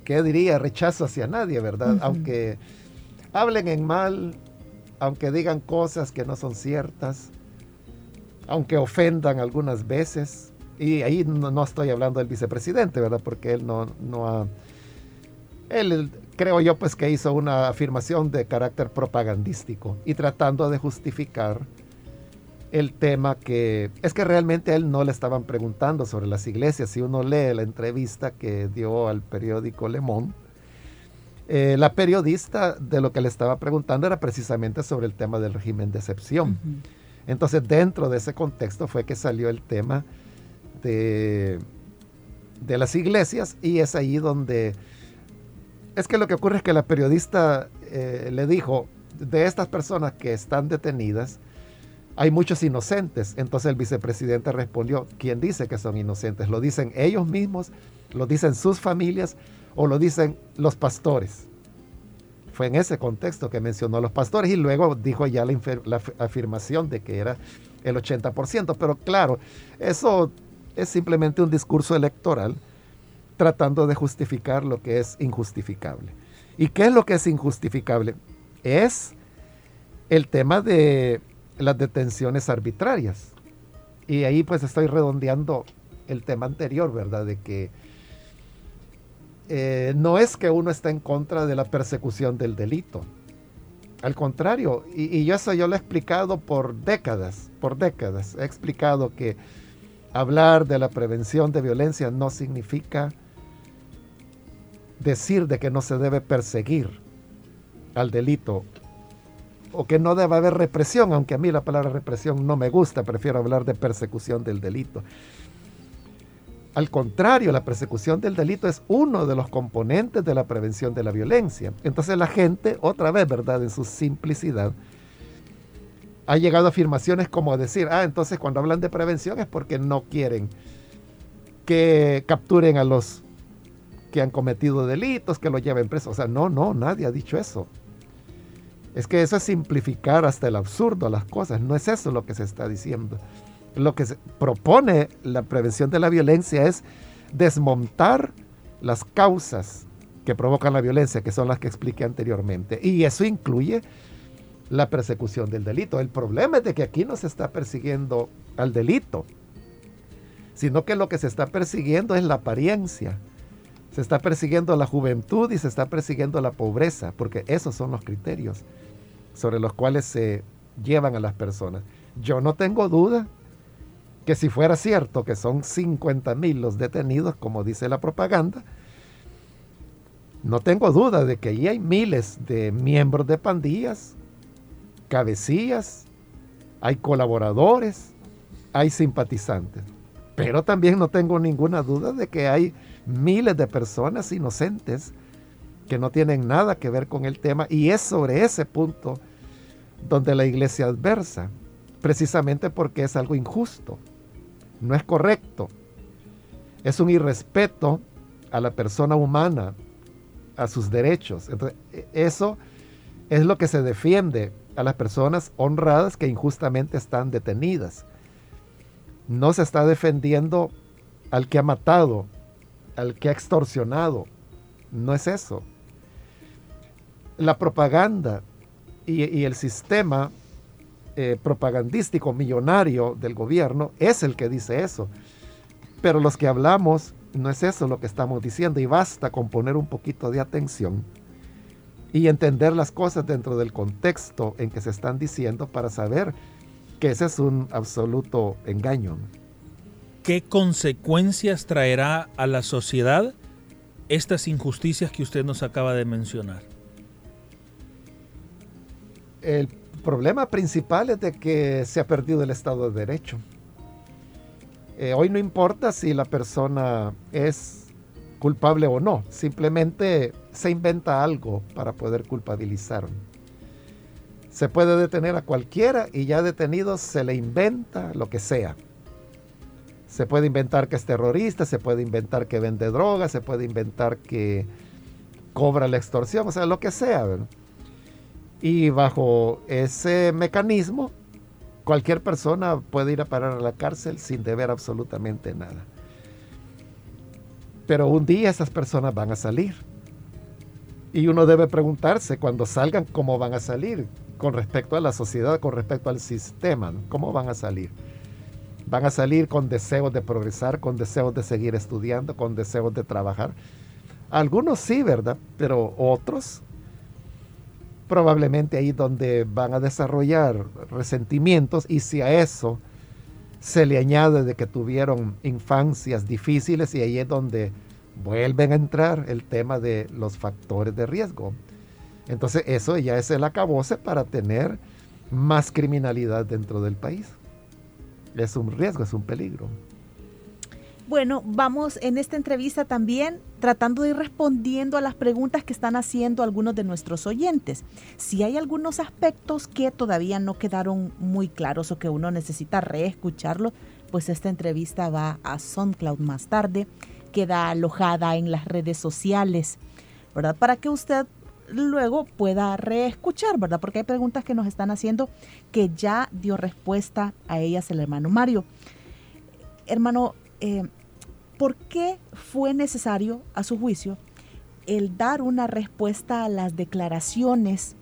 ¿qué diría? Rechazo hacia nadie, ¿verdad? Aunque hablen en mal, aunque digan cosas que no son ciertas, aunque ofendan algunas veces, y ahí no, estoy hablando del vicepresidente, ¿verdad? Porque él no, no ha... Él creo yo pues que hizo una afirmación de carácter propagandístico y tratando de justificar el tema que es que realmente a él no le estaban preguntando sobre las iglesias. Si uno lee la entrevista que dio al periódico Le Monde, eh, la periodista de lo que le estaba preguntando era precisamente sobre el tema del régimen de excepción. Entonces dentro de ese contexto fue que salió el tema de, de las iglesias y es ahí donde... Es que lo que ocurre es que la periodista eh, le dijo, de estas personas que están detenidas, hay muchos inocentes. Entonces el vicepresidente respondió, ¿quién dice que son inocentes? ¿Lo dicen ellos mismos? ¿Lo dicen sus familias? ¿O lo dicen los pastores? Fue en ese contexto que mencionó los pastores y luego dijo ya la, la afirmación de que era el 80%. Pero claro, eso es simplemente un discurso electoral tratando de justificar lo que es injustificable. ¿Y qué es lo que es injustificable? Es el tema de las detenciones arbitrarias. Y ahí pues estoy redondeando el tema anterior, ¿verdad? De que eh, no es que uno esté en contra de la persecución del delito. Al contrario, y, y, eso yo lo he explicado por décadas, por décadas. He explicado que hablar de la prevención de violencia no significa decir de que no se debe perseguir al delito o que no debe haber represión, aunque a mí la palabra represión no me gusta, prefiero hablar de persecución del delito. Al contrario, la persecución del delito es uno de los componentes de la prevención de la violencia. Entonces la gente, otra vez, ¿verdad? En su simplicidad, ha llegado afirmaciones como decir, ah, entonces cuando hablan de prevención es porque no quieren que capturen a los que han cometido delitos, que los lleven presos. O sea, no, no, nadie ha dicho eso. Es que eso es simplificar hasta el absurdo las cosas. No es eso lo que se está diciendo. Lo que se propone la prevención de la violencia es desmontar las causas que provocan la violencia, que son las que expliqué anteriormente. Y eso incluye la persecución del delito. El problema es de que aquí no se está persiguiendo al delito, sino que lo que se está persiguiendo es la apariencia. Se está persiguiendo la juventud y se está persiguiendo la pobreza, porque esos son los criterios sobre los cuales se llevan a las personas. Yo no tengo duda que si fuera cierto que son 50 mil los detenidos, como dice la propaganda, no tengo duda de que ahí hay miles de miembros de pandillas, cabecillas, hay colaboradores, hay simpatizantes. Pero también no tengo ninguna duda de que hay miles de personas inocentes que no tienen nada que ver con el tema y es sobre ese punto donde la iglesia adversa, precisamente porque es algo injusto, no es correcto, es un irrespeto a la persona humana, a sus derechos. E, eso es lo que se defiende a las personas honradas que injustamente están detenidas. No se está defendiendo al que ha matado, al que ha extorsionado. No es eso. La propaganda y, el sistema eh, propagandístico millonario del gobierno es el que dice eso. Pero los que hablamos no es eso lo que estamos diciendo y basta con poner un poquito de atención y entender las cosas dentro del contexto en que se están diciendo para saber que ese es un absoluto engaño. ¿Qué consecuencias traerá a la sociedad estas injusticias que usted nos acaba de mencionar? El problema principal es de que se ha perdido el Estado de Derecho. Eh, hoy no importa si la persona es culpable o no, simplemente se inventa algo para poder culpabilizar. Se puede detener a cualquiera y ya detenido se le inventa lo que sea. Se puede inventar que es terrorista, se puede inventar que vende drogas, se puede inventar que cobra la extorsión, o sea, lo que sea. Y bajo ese mecanismo, cualquier persona puede ir a parar a la cárcel sin deber absolutamente nada. Pero un día esas personas van a salir. Y uno debe preguntarse cuando salgan cómo van a salir con respecto a la sociedad, con respecto al sistema, cómo van a salir. Van a salir con deseos de progresar, con deseos de seguir estudiando, con deseos de trabajar. Algunos sí, ¿verdad? Pero otros probablemente ahí donde van a desarrollar resentimientos y si a eso se le añade de que tuvieron infancias difíciles y ahí es donde vuelven a entrar el tema de los factores de riesgo. Entonces eso ya es el acabose para tener más criminalidad dentro del país. Es un riesgo, es un peligro. Bueno, vamos en esta entrevista también tratando de ir respondiendo a las preguntas que están haciendo algunos de nuestros oyentes. Si hay algunos aspectos que todavía no quedaron muy claros o que uno necesita reescucharlo, pues esta entrevista va a SoundCloud más tarde, queda alojada en las redes sociales, ¿verdad? Para que usted luego pueda reescuchar, ¿verdad? Porque hay preguntas que nos están haciendo que ya dio respuesta a ellas el hermano Mario. Hermano, eh, ¿Por qué fue necesario, a su juicio, el dar una respuesta a las declaraciones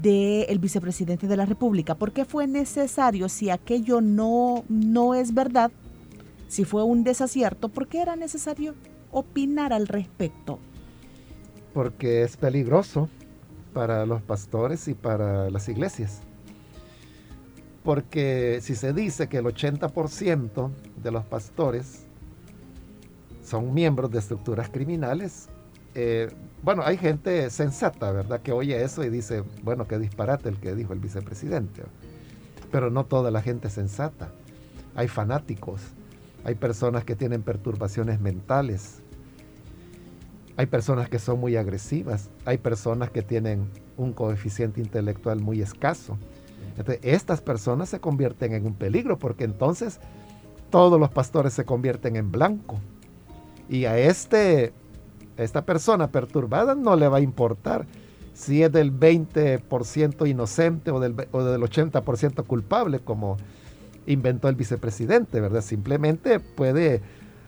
del vicepresidente de la República? ¿Por qué fue necesario, si aquello no, no es verdad, si fue un desacierto, por qué era necesario opinar al respecto? Porque es peligroso para los pastores y para las iglesias. Porque si se dice que el 80% de los pastores son miembros de estructuras criminales. Eh, bueno, hay gente sensata, ¿verdad?, que oye eso y dice, bueno, qué disparate el que dijo el vicepresidente. Pero no toda la gente sensata. Hay fanáticos, hay personas que tienen perturbaciones mentales, hay personas que son muy agresivas, hay personas que tienen un coeficiente intelectual muy escaso. Entonces, estas personas se convierten en un peligro porque entonces todos los pastores se convierten en blanco y a este, esta persona perturbada no le va a importar si es del 20% inocente o del, o del 80% culpable, como inventó el vicepresidente, ¿verdad? Simplemente puede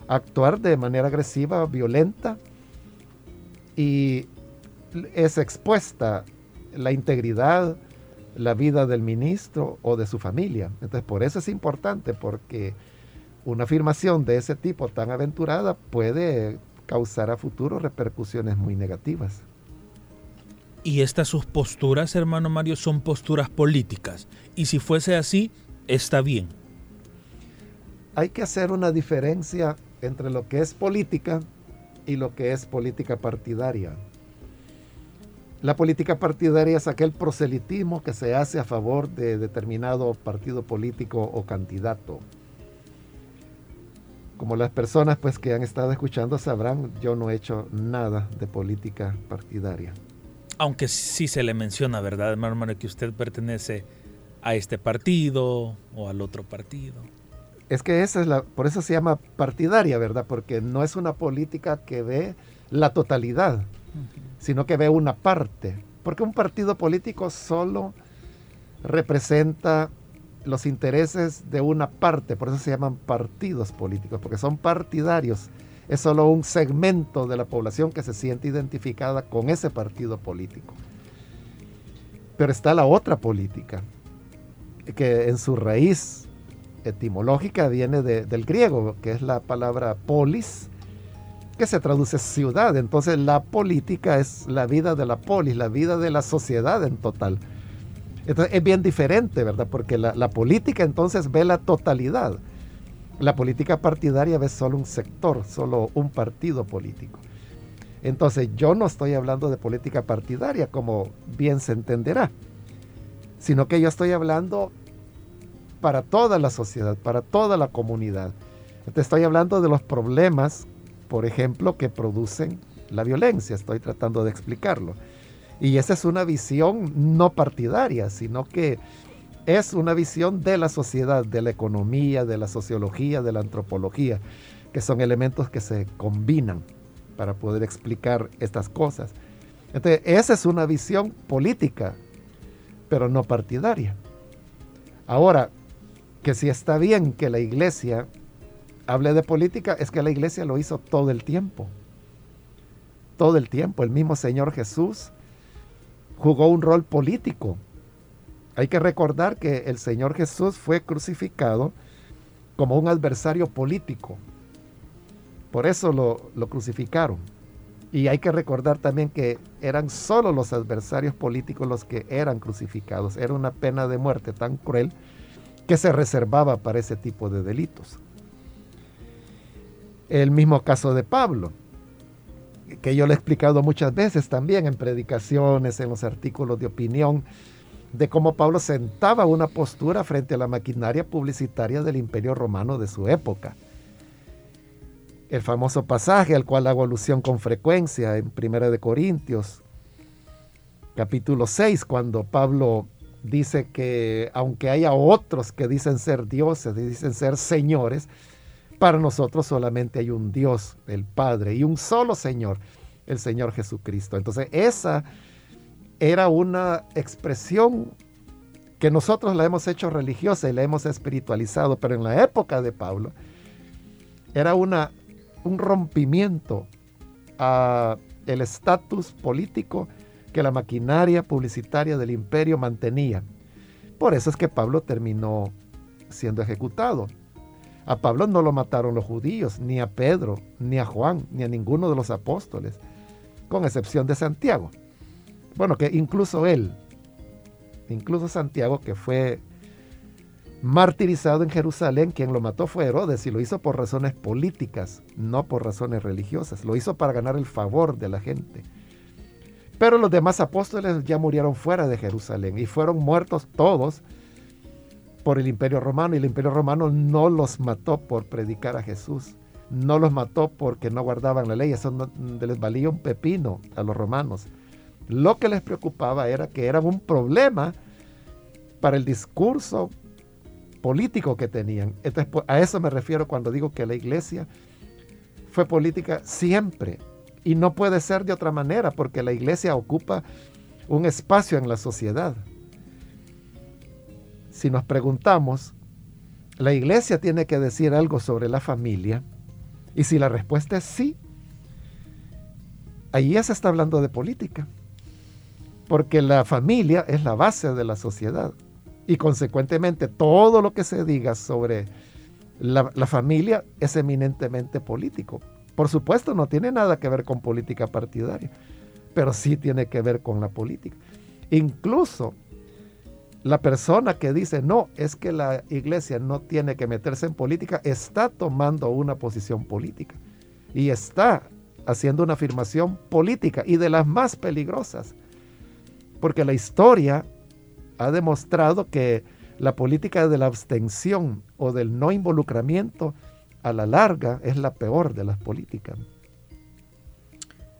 actuar de manera agresiva, violenta, y es expuesta la integridad, la vida del ministro o de su familia. Entonces, por eso es importante, porque una afirmación de ese tipo tan aventurada puede causar a futuro repercusiones muy negativas. Y estas sus posturas, hermano Mario, son posturas políticas. Y si fuese así, está bien. Hay que hacer una diferencia entre lo que es política y lo que es política partidaria. La política partidaria es aquel proselitismo que se hace a favor de determinado partido político o candidato como las personas pues que han estado escuchando sabrán, yo no he hecho nada de política partidaria. Aunque sí se le menciona, ¿verdad, hermano, que usted pertenece a este partido o al otro partido? Es que esa es la, por eso se llama partidaria, ¿verdad? Porque no es una política que ve la totalidad, sino que ve una parte. Porque un partido político solo representa los intereses de una parte, por eso se llaman partidos políticos, porque son partidarios. Es solo un segmento de la población que se siente identificada con ese partido político. Pero está la otra política, que en su raíz etimológica viene del griego, que es la palabra polis, que se traduce ciudad. Entonces la política es la vida de la polis, la vida de la sociedad en total. Entonces es bien diferente, ¿verdad? Porque la, política entonces ve la totalidad. La política partidaria ve solo un sector, solo un partido político. Entonces yo no estoy hablando de política partidaria, como bien se entenderá, sino que yo estoy hablando para toda la sociedad, para toda la comunidad. Entonces estoy hablando de los problemas, por ejemplo, que producen la violencia, estoy tratando de explicarlo. Y esa es una visión no partidaria, sino que es una visión de la sociedad, de la economía, de la sociología, de la antropología, que son elementos que se combinan para poder explicar estas cosas. Entonces, esa es una visión política, pero no partidaria. Ahora, que si está bien que la iglesia hable de política, es que la iglesia lo hizo todo el tiempo. Todo el tiempo. El mismo Señor Jesús jugó un rol político. Hay que recordar que el Señor Jesús fue crucificado como un adversario político. Por eso lo, lo crucificaron. Y hay que recordar también que eran solo los adversarios políticos los que eran crucificados. Era una pena de muerte tan cruel que se reservaba para ese tipo de delitos. El mismo caso de Pablo, que yo le he explicado muchas veces también en predicaciones, en los artículos de opinión, de cómo Pablo sentaba una postura frente a la maquinaria publicitaria del imperio romano de su época. El famoso pasaje al cual hago alusión con frecuencia en Primera de Corintios, capítulo 6, cuando Pablo dice que aunque haya otros que dicen ser dioses, dicen ser señores, para nosotros solamente hay un Dios, el Padre, y un solo Señor, el Señor Jesucristo. Entonces esa era una expresión que nosotros la hemos hecho religiosa y la hemos espiritualizado, pero en la época de Pablo era una, un rompimiento a el estatus político que la maquinaria publicitaria del imperio mantenía. Por eso es que Pablo terminó siendo ejecutado. A Pablo no lo mataron los judíos, ni a Pedro, ni a Juan, ni a ninguno de los apóstoles, con excepción de Santiago. Bueno, que incluso él, incluso Santiago, que fue martirizado en Jerusalén, quien lo mató fue Herodes y lo hizo por razones políticas, no por razones religiosas. Lo hizo para ganar el favor de la gente. Pero los demás apóstoles ya murieron fuera de Jerusalén y fueron muertos todos por el imperio romano y el imperio romano no los mató por predicar a Jesús, no los mató porque no guardaban la ley, eso les valía un pepino a los romanos. Lo que les preocupaba era que eran un problema para el discurso político que tenían. Entonces, pues, a eso me refiero cuando digo que la iglesia fue política siempre y no puede ser de otra manera porque la iglesia ocupa un espacio en la sociedad si nos preguntamos, ¿la iglesia tiene que decir algo sobre la familia? Y si la respuesta es sí, ahí ya se está hablando de política. Porque la familia es la base de la sociedad. Y consecuentemente todo lo que se diga sobre la, la, familia es eminentemente político. Por supuesto, no tiene nada que ver con política partidaria, pero sí tiene que ver con la política. Incluso la persona que dice, no, es que la iglesia no tiene que meterse en política, está tomando una posición política y está haciendo una afirmación política y de las más peligrosas. Porque la historia ha demostrado que la política de la abstención o del no involucramiento a la larga es la peor de las políticas.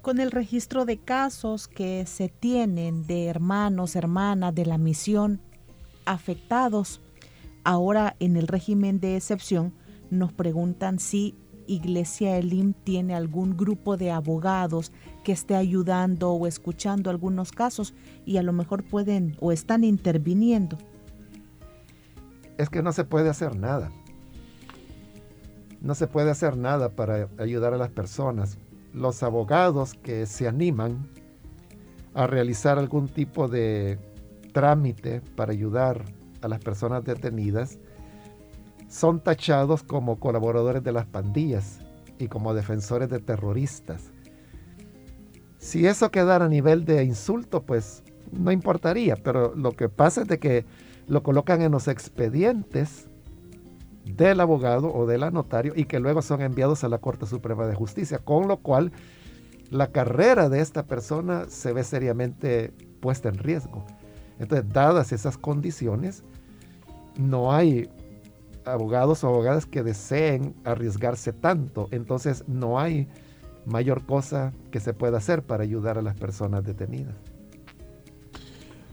Con el registro de casos que se tienen de hermanos, hermanas de la misión afectados. Ahora en el régimen de excepción nos preguntan si Iglesia Elim tiene algún grupo de abogados que esté ayudando o escuchando algunos casos y a lo mejor pueden o están interviniendo. Es que no se puede hacer nada. No se puede hacer nada para ayudar a las personas. Los abogados que se animan a realizar algún tipo de trámite para ayudar a las personas detenidas son tachados como colaboradores de las pandillas y como defensores de terroristas. Si eso quedara a nivel de insulto, pues no importaría, pero lo que pasa es de que lo colocan en los expedientes del abogado o del notario y que luego son enviados a la Corte Suprema de Justicia, con lo cual la carrera de esta persona se ve seriamente puesta en riesgo. Entonces, dadas esas condiciones, no hay abogados o abogadas que deseen arriesgarse tanto. Entonces, no hay mayor cosa que se pueda hacer para ayudar a las personas detenidas.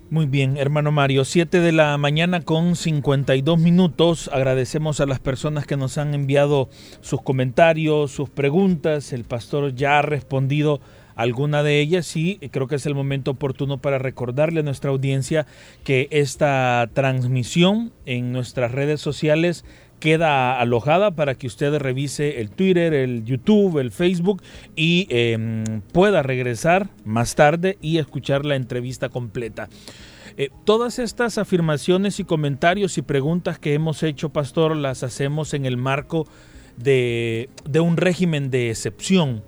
Muy bien, hermano Mario, 7 de la mañana con 52 minutos. Agradecemos a las personas que nos han enviado sus comentarios, sus preguntas. El pastor ya ha respondido alguna de ellas y creo que es el momento oportuno para recordarle a nuestra audiencia que esta transmisión en nuestras redes sociales queda alojada para que usted revise el Twitter, el YouTube, el Facebook y em, pueda regresar más tarde y escuchar la entrevista completa. Eh, todas estas afirmaciones y comentarios y preguntas que hemos hecho, pastor, las hacemos en el marco de, un régimen de excepción.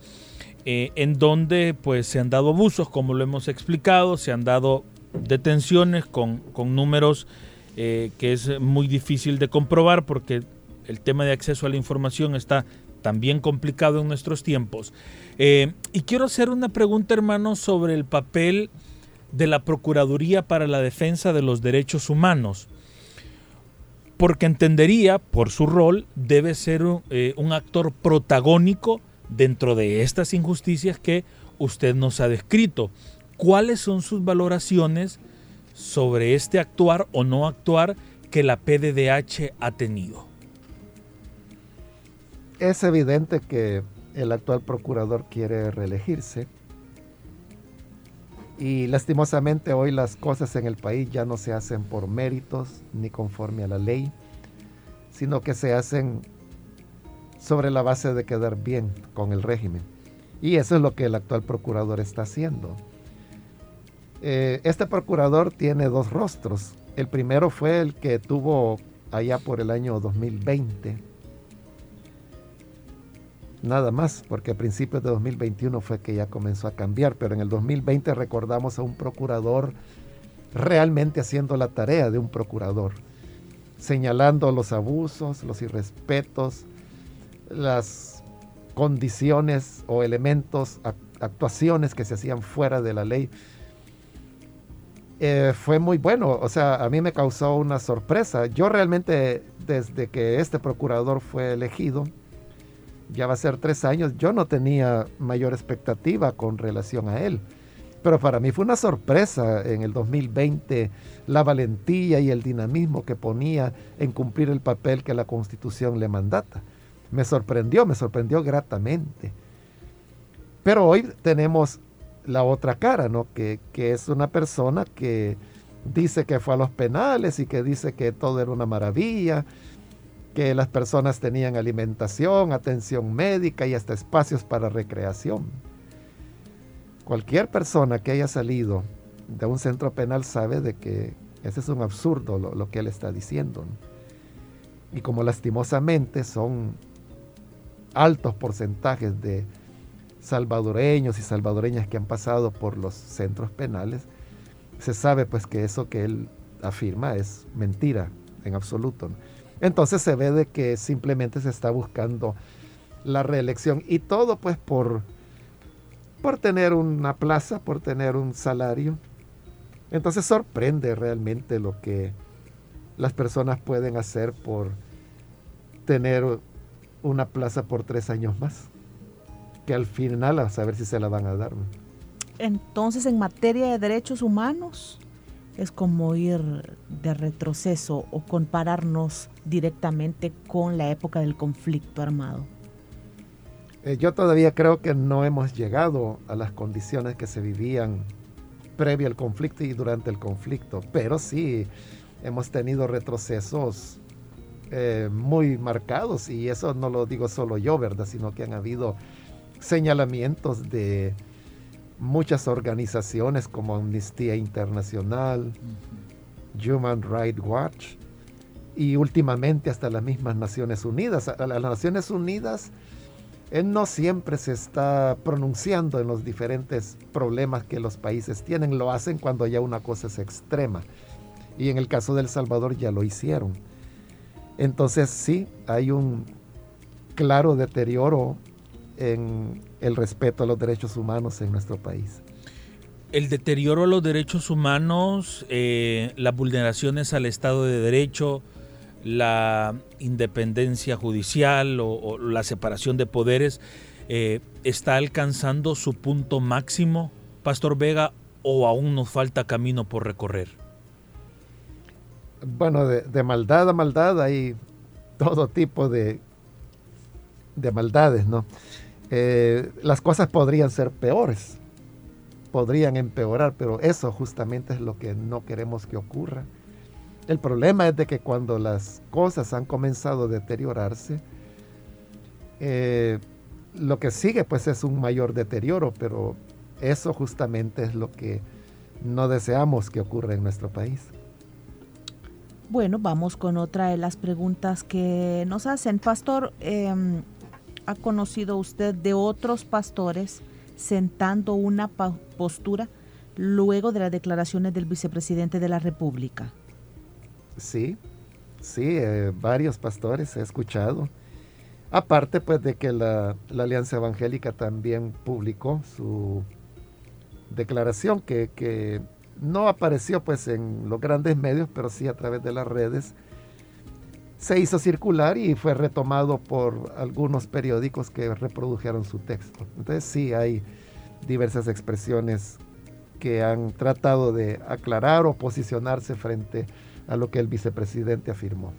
Eh, en donde pues se han dado abusos, como lo hemos explicado, se han dado detenciones con, con números eh, que es muy difícil de comprobar porque el tema de acceso a la información está también complicado en nuestros tiempos. Eh, y quiero hacer una pregunta, hermano, sobre el papel de la Procuraduría para la Defensa de los Derechos Humanos. Porque entendería, por su rol, debe ser un actor protagónico dentro de estas injusticias que usted nos ha descrito. ¿Cuáles son sus valoraciones sobre este actuar o no actuar que la PDDH ha tenido? Es evidente que el actual procurador quiere reelegirse y lastimosamente hoy las cosas en el país ya no se hacen por méritos ni conforme a la ley, sino que se hacen sobre la base de quedar bien con el régimen. Y eso es lo que el actual procurador está haciendo. Eh, este procurador tiene dos rostros. El primero fue el que tuvo allá por el año 2020. Nada más, porque a principios de 2021 fue que ya comenzó a cambiar, pero en el 2020 recordamos a un procurador realmente haciendo la tarea de un procurador, señalando los abusos, los irrespetos, las condiciones o elementos, actuaciones que se hacían fuera de la ley eh, fue muy bueno. O sea, a mí me causó una sorpresa. Yo realmente, desde que este procurador fue elegido, ya va a ser tres años, yo no tenía mayor expectativa con relación a él. Pero para mí fue una sorpresa en el 2020 la valentía y el dinamismo que ponía en cumplir el papel que la constitución le mandata. Me sorprendió, me sorprendió gratamente. Pero hoy tenemos la otra cara, ¿no? Que, es una persona que dice que fue a los penales y que dice que todo era una maravilla, que las personas tenían alimentación, atención médica y hasta espacios para recreación. Cualquier persona que haya salido de un centro penal sabe de que ese es un absurdo lo, que él está diciendo. Y como lastimosamente son altos porcentajes de salvadoreños y salvadoreñas que han pasado por los centros penales, se sabe pues que eso que él afirma es mentira en absoluto. Entonces se ve de que simplemente se está buscando la reelección y todo pues por, por tener una plaza, por tener un salario. Entonces sorprende realmente lo que las personas pueden hacer por tener una plaza por tres años más que al final a saber si se la van a dar. Entonces, en materia de derechos humanos, es como ir de retroceso o compararnos directamente con la época del conflicto armado. Eh, yo todavía creo que no hemos llegado a las condiciones que se vivían previo al conflicto y durante el conflicto, pero sí hemos tenido retrocesos eh, muy marcados y eso no lo digo solo yo, ¿verdad? Sino que han habido señalamientos de muchas organizaciones como Amnistía Internacional, Human Rights Watch y últimamente hasta las mismas Naciones Unidas. las Naciones Unidas eh, no siempre se está pronunciando en los diferentes problemas que los países tienen, lo hacen cuando ya una cosa es extrema. Y en el caso de El Salvador ya lo hicieron. Entonces sí, hay un claro deterioro en el respeto a los derechos humanos en nuestro país. El deterioro a los derechos humanos, eh, las vulneraciones al Estado de Derecho, la independencia judicial o, la separación de poderes, eh, está alcanzando su punto máximo, Pastor Vega, o aún nos falta camino por recorrer? Bueno, de, maldad a maldad hay todo tipo de, de maldades, ¿no? Eh, las cosas podrían ser peores, podrían empeorar, pero eso justamente es lo que no queremos que ocurra. El problema es de que cuando las cosas han comenzado a deteriorarse, eh, lo que sigue pues es un mayor deterioro, pero eso justamente es lo que no deseamos que ocurra en nuestro país. Bueno, vamos con otra de las preguntas que nos hacen. Pastor, em, ¿ha conocido usted de otros pastores sentando una postura luego de las declaraciones del vicepresidente de la República? Sí, sí, eh, varios pastores he escuchado. Aparte pues de que la, Alianza Evangélica también publicó su declaración que, no apareció pues en los grandes medios, pero sí a través de las redes. Se hizo circular y fue retomado por algunos periódicos que reprodujeron su texto. Entonces sí hay diversas expresiones que han tratado de aclarar o posicionarse frente a lo que el vicepresidente afirmó.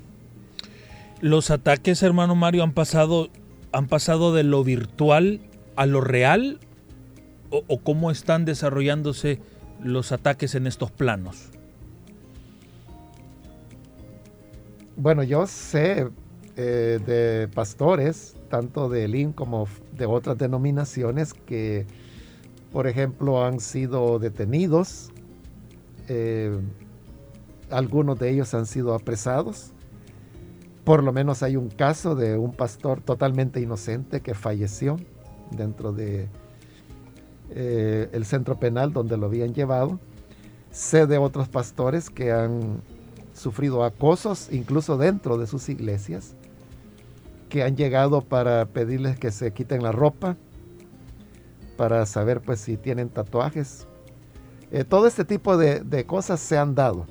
Los ataques, hermano Mario, han pasado, han pasado de lo virtual a lo real o, cómo están desarrollándose los ataques en estos planos. Bueno, yo sé eh, de pastores, tanto de ELIN como de otras denominaciones, que, por ejemplo, han sido detenidos. Eh, algunos de ellos han sido apresados. Por lo menos hay un caso de un pastor totalmente inocente que falleció dentro de eh, el centro penal donde lo habían llevado. Sé de otros pastores que han sufrido acosos incluso dentro de sus iglesias, que han llegado para pedirles que se quiten la ropa, para saber pues si tienen tatuajes. Eh, todo este tipo de cosas se han dado.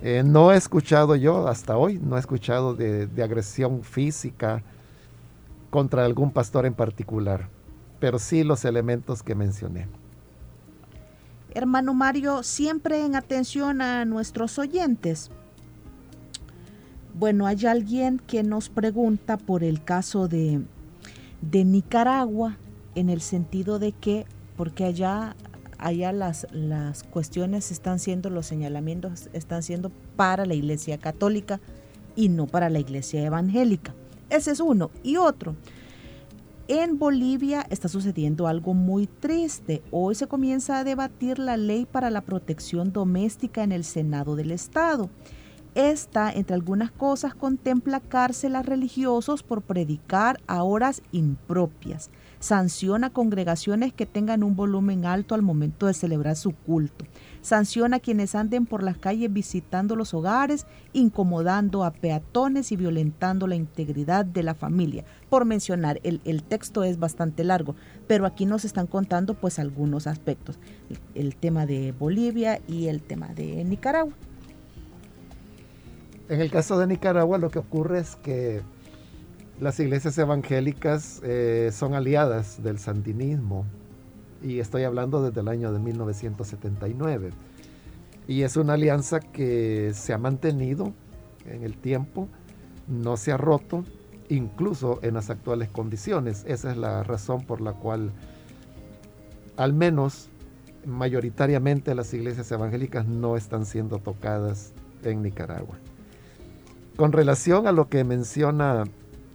Eh, no he escuchado yo hasta hoy, no he escuchado de, agresión física contra algún pastor en particular, pero sí los elementos que mencioné. Hermano Mario, siempre en atención a nuestros oyentes. Bueno, hay alguien que nos pregunta por el caso de, de Nicaragua, en el sentido de que, porque allá allá las, las cuestiones están siendo, los señalamientos están siendo para la Iglesia Católica y no para la Iglesia Evangélica. Ese es uno. Y otro, en Bolivia está sucediendo algo muy triste. Hoy se comienza a debatir la ley para la protección doméstica en el Senado del Estado. Esta, entre algunas cosas, contempla cárcel a religiosos por predicar a horas impropias sanciona congregaciones que tengan un volumen alto al momento de celebrar su culto, sanciona a quienes anden por las calles visitando los hogares, incomodando a peatones y violentando la integridad de la familia. Por mencionar, el, texto es bastante largo, pero aquí nos están contando pues algunos aspectos, el tema de Bolivia y el tema de Nicaragua. En el caso de Nicaragua lo que ocurre es que las iglesias evangélicas eh, son aliadas del sandinismo y estoy hablando desde el año de 1979. Y es una alianza que se ha mantenido en el tiempo, no se ha roto, incluso en las actuales condiciones. Esa es la razón por la cual, al menos mayoritariamente, las iglesias evangélicas no están siendo tocadas en Nicaragua. Con relación a lo que menciona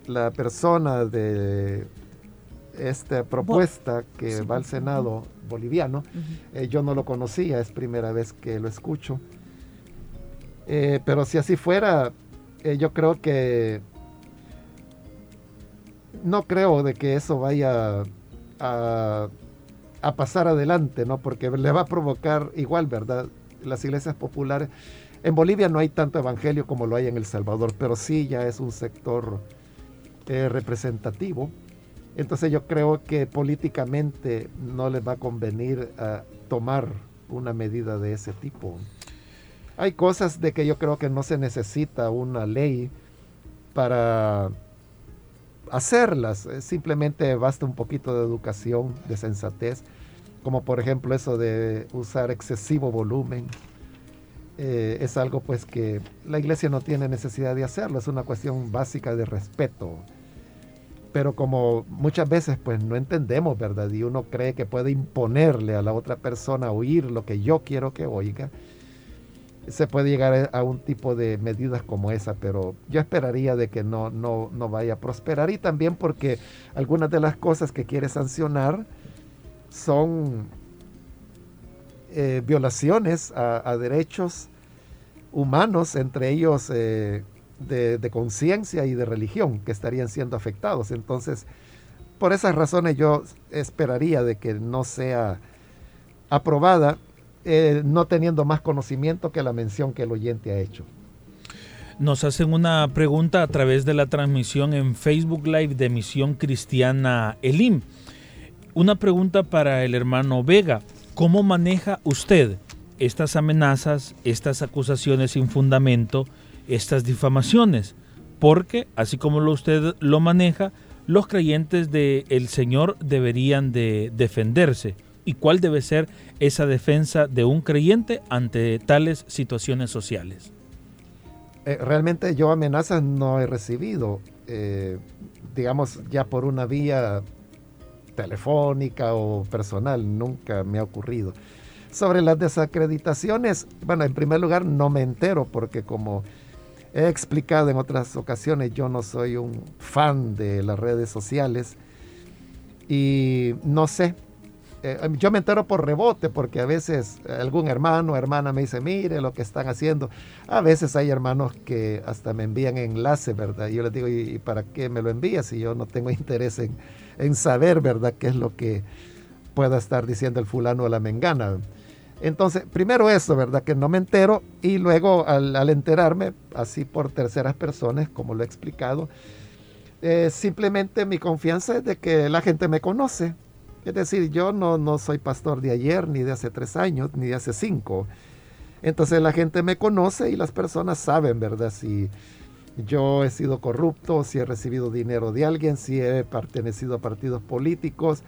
la persona de esta propuesta que va al Senado boliviano, eh, yo no lo conocía, es primera vez que lo escucho. Eh, pero si así fuera, eh, yo creo que no creo de que eso vaya a, a, pasar adelante, ¿no? Porque le va a provocar igual, ¿verdad? Las iglesias populares. En Bolivia no hay tanto evangelio como lo hay en El Salvador, pero sí ya es un sector representativo. Entonces yo creo que políticamente no les va a convenir a tomar una medida de ese tipo. Hay cosas de que yo creo que no se necesita una ley para hacerlas. Simplemente basta un poquito de educación, de sensatez. como por ejemplo eso de usar excesivo volumen. Eh, es algo pues que la iglesia no tiene necesidad de hacerlo, es una cuestión básica de respeto. Pero como muchas veces pues no entendemos, ¿verdad? Y uno cree que puede imponerle a la otra persona oír lo que yo quiero que oiga, se puede llegar a un tipo de medidas como esa, pero yo esperaría de que no, no, no vaya a prosperar y también porque algunas de las cosas que quiere sancionar son eh, violaciones a, derechos humanos, entre ellos eh, de, conciencia y de religión, que estarían siendo afectados. Entonces, por esas razones yo esperaría de que no sea aprobada eh, no teniendo más conocimiento que la mención que el oyente ha hecho. Nos hacen una pregunta a través de la transmisión en Facebook Live de Misión Cristiana Elim. Una pregunta para el hermano Vega. ¿Cómo maneja usted estas amenazas, estas acusaciones sin fundamento, estas difamaciones? Porque, así como lo usted lo maneja, los creyentes del Señor deberían de defenderse y cuál debe ser esa defensa de un creyente ante tales situaciones sociales. Eh, realmente yo amenazas no he recibido, eh, digamos, ya por una vía telefónica o personal, nunca me ha ocurrido. Sobre las desacreditaciones, bueno, en primer lugar no me entero porque como he explicado en otras ocasiones, yo no soy un fan de las redes sociales y no sé, eh, yo me entero por rebote porque a veces algún hermano o hermana me dice, mire lo que están haciendo. A veces hay hermanos que hasta me envían enlace, ¿verdad? Y yo les digo, ¿y, para qué me lo envías si yo no tengo interés en, saber, ¿verdad? ¿Qué es lo que pueda estar diciendo el fulano o la mengana? Entonces, primero eso, ¿verdad? Que no me entero y luego al, enterarme, así por terceras personas, como lo he explicado, eh, simplemente mi confianza es de que la gente me conoce es decir, yo no, no soy pastor de ayer, ni de hace tres años, ni de hace cinco. Entonces la gente me conoce y las personas saben, ¿verdad? Si yo he sido corrupto, si he recibido dinero de alguien, si he pertenecido a partidos políticos.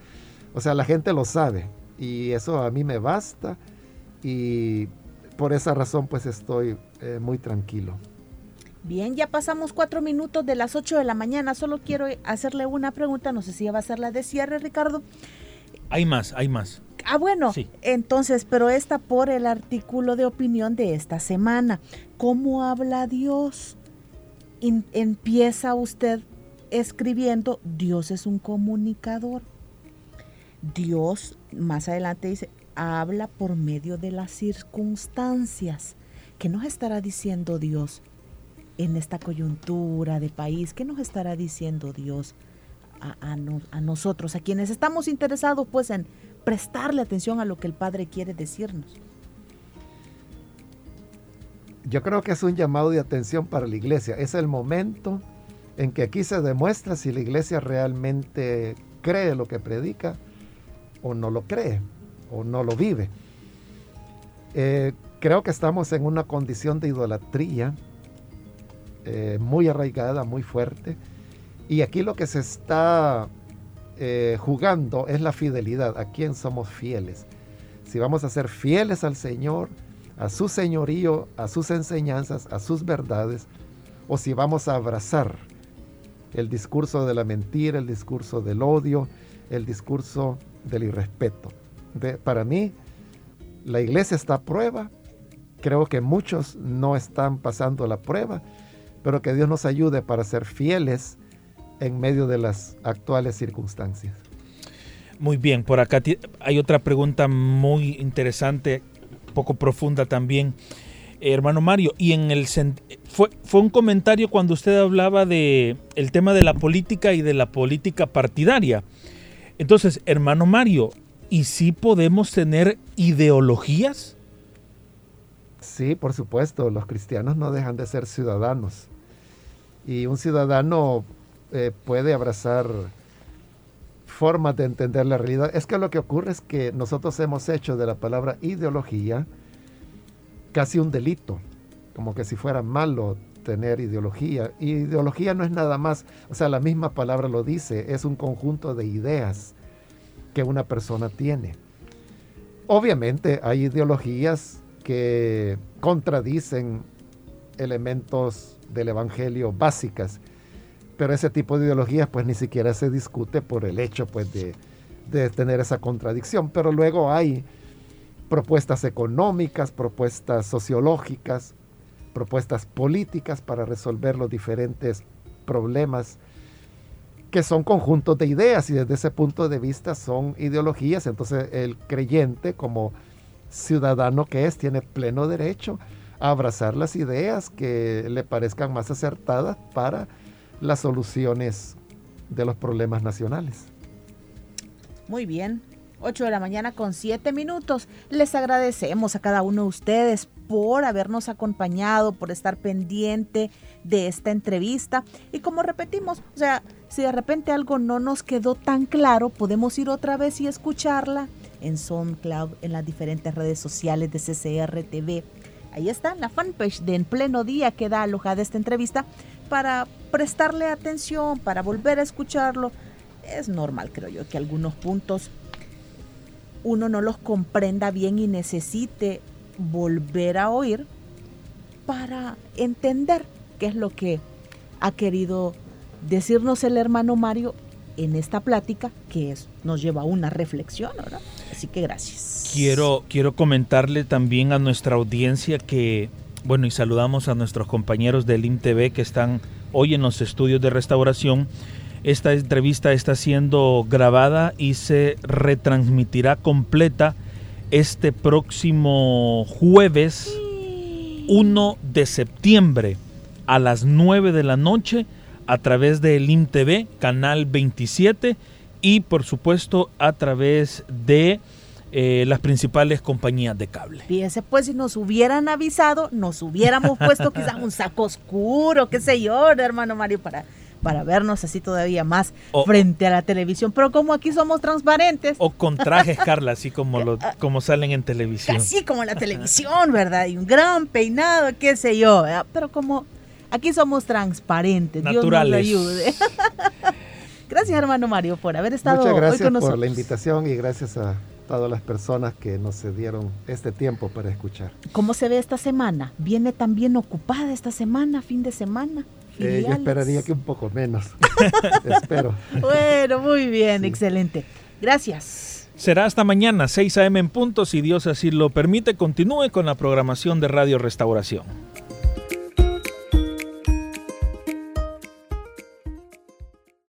O sea, la gente lo sabe y eso a mí me basta y por esa razón pues estoy eh, muy tranquilo. Bien, ya pasamos cuatro minutos de las ocho de la mañana. Solo quiero hacerle una pregunta, no sé si va a ser la de cierre, Ricardo. Hay más, hay más. Ah, bueno, entonces, pero esta por el artículo de opinión de esta semana. ¿Cómo habla Dios? empieza usted escribiendo, Dios es un comunicador. Dios, más adelante dice, habla por medio de las circunstancias. ¿Qué nos estará diciendo Dios en esta coyuntura de país? ¿Qué nos estará diciendo Dios a, nosotros, a quienes estamos interesados pues en prestarle atención a lo que el Padre quiere decirnos. Yo creo que es un llamado de atención para la iglesia. Es el momento en que aquí se demuestra si la iglesia realmente cree lo que predica o no lo cree o no lo vive. Eh, creo que estamos en una condición de idolatría eh, muy arraigada, muy fuerte y aquí lo que se está eh, jugando es la fidelidad. ¿A quién somos fieles? Si vamos a ser fieles al Señor, a su señorío, a sus enseñanzas, a sus verdades, o si vamos a abrazar el discurso de la mentira, el discurso del odio, el discurso del irrespeto. Para mí, la iglesia está a prueba. Creo que muchos no están pasando la prueba, pero que Dios nos ayude para ser fieles en medio de las actuales circunstancias. Muy bien, por acá hay otra pregunta muy interesante, poco profunda también. hermano Mario, y en el fue, fue un comentario cuando usted hablaba de el tema de la política y de la política partidaria. Entonces, hermano Mario, ¿y si podemos tener ideologías? Sí, por supuesto, los cristianos no dejan de ser ciudadanos. Y un ciudadano eh, puede abrazar formas de entender la realidad. Es que lo que ocurre es que nosotros hemos hecho de la palabra ideología casi un delito, como que si fuera malo tener ideología. Y ideología no es nada más, o sea, la misma palabra lo dice, es un conjunto de ideas que una persona tiene. obviamente hay ideologías que contradicen elementos del Evangelio básicas, pero ese tipo de ideologías pues ni siquiera se discute por el hecho pues de, de tener esa contradicción, pero luego hay propuestas económicas, propuestas sociológicas, propuestas políticas para resolver los diferentes problemas que son conjuntos de ideas y desde ese punto de vista son ideologías. Entonces el creyente como ciudadano que es tiene pleno derecho a abrazar las ideas que le parezcan más acertadas para las soluciones de los problemas nacionales. Muy bien. 8 de la mañana con 7 minutos. Les agradecemos a cada uno de ustedes por habernos acompañado, por estar pendiente de esta entrevista. Y como repetimos, o sea, si de repente algo no nos quedó tan claro, podemos ir otra vez y escucharla en SoundCloud, en las diferentes redes sociales de CCR TV. Ahí está, la fanpage de En Pleno Día queda alojada esta entrevista para prestarle atención, para volver a escucharlo. Es normal, creo yo, que algunos puntos uno no los comprenda bien y necesite volver a oír para entender qué es lo que ha querido decirnos el hermano Mario en esta plática que nos lleva a una reflexión, ¿verdad? Así que gracias. Quiero, quiero comentarle también a nuestra audiencia que, bueno, y saludamos a nuestros compañeros del IMTV que están hoy en los estudios de restauración. Esta entrevista está siendo grabada y se retransmitirá completa este próximo jueves 1 de septiembre a las 9 de la noche a través de LIM TV, canal 27 y por supuesto a través de eh, las principales compañías de cable. Fíjese, pues si nos hubieran avisado, nos hubiéramos puesto quizás un saco oscuro, qué sé yo, hermano Mario, para para vernos así todavía más frente a la televisión. Pero como aquí somos transparentes. O con trajes, Carla, así como, lo, como salen en televisión. Así como en la televisión, ¿verdad? Y un gran peinado, qué sé yo. Pero como aquí somos transparentes. Naturales. Dios nos ayude. gracias, hermano Mario, por haber estado Muchas gracias hoy con nosotros. por la invitación y gracias a todas las personas que nos dieron este tiempo para escuchar. ¿Cómo se ve esta semana? ¿Viene también ocupada esta semana, fin de semana? Eh, yo esperaría que un poco menos. Espero. Bueno, muy bien, excelente. Gracias. Será hasta mañana, 6 a.m. en punto, si Dios así lo permite. Continúe con la programación de Radio Restauración.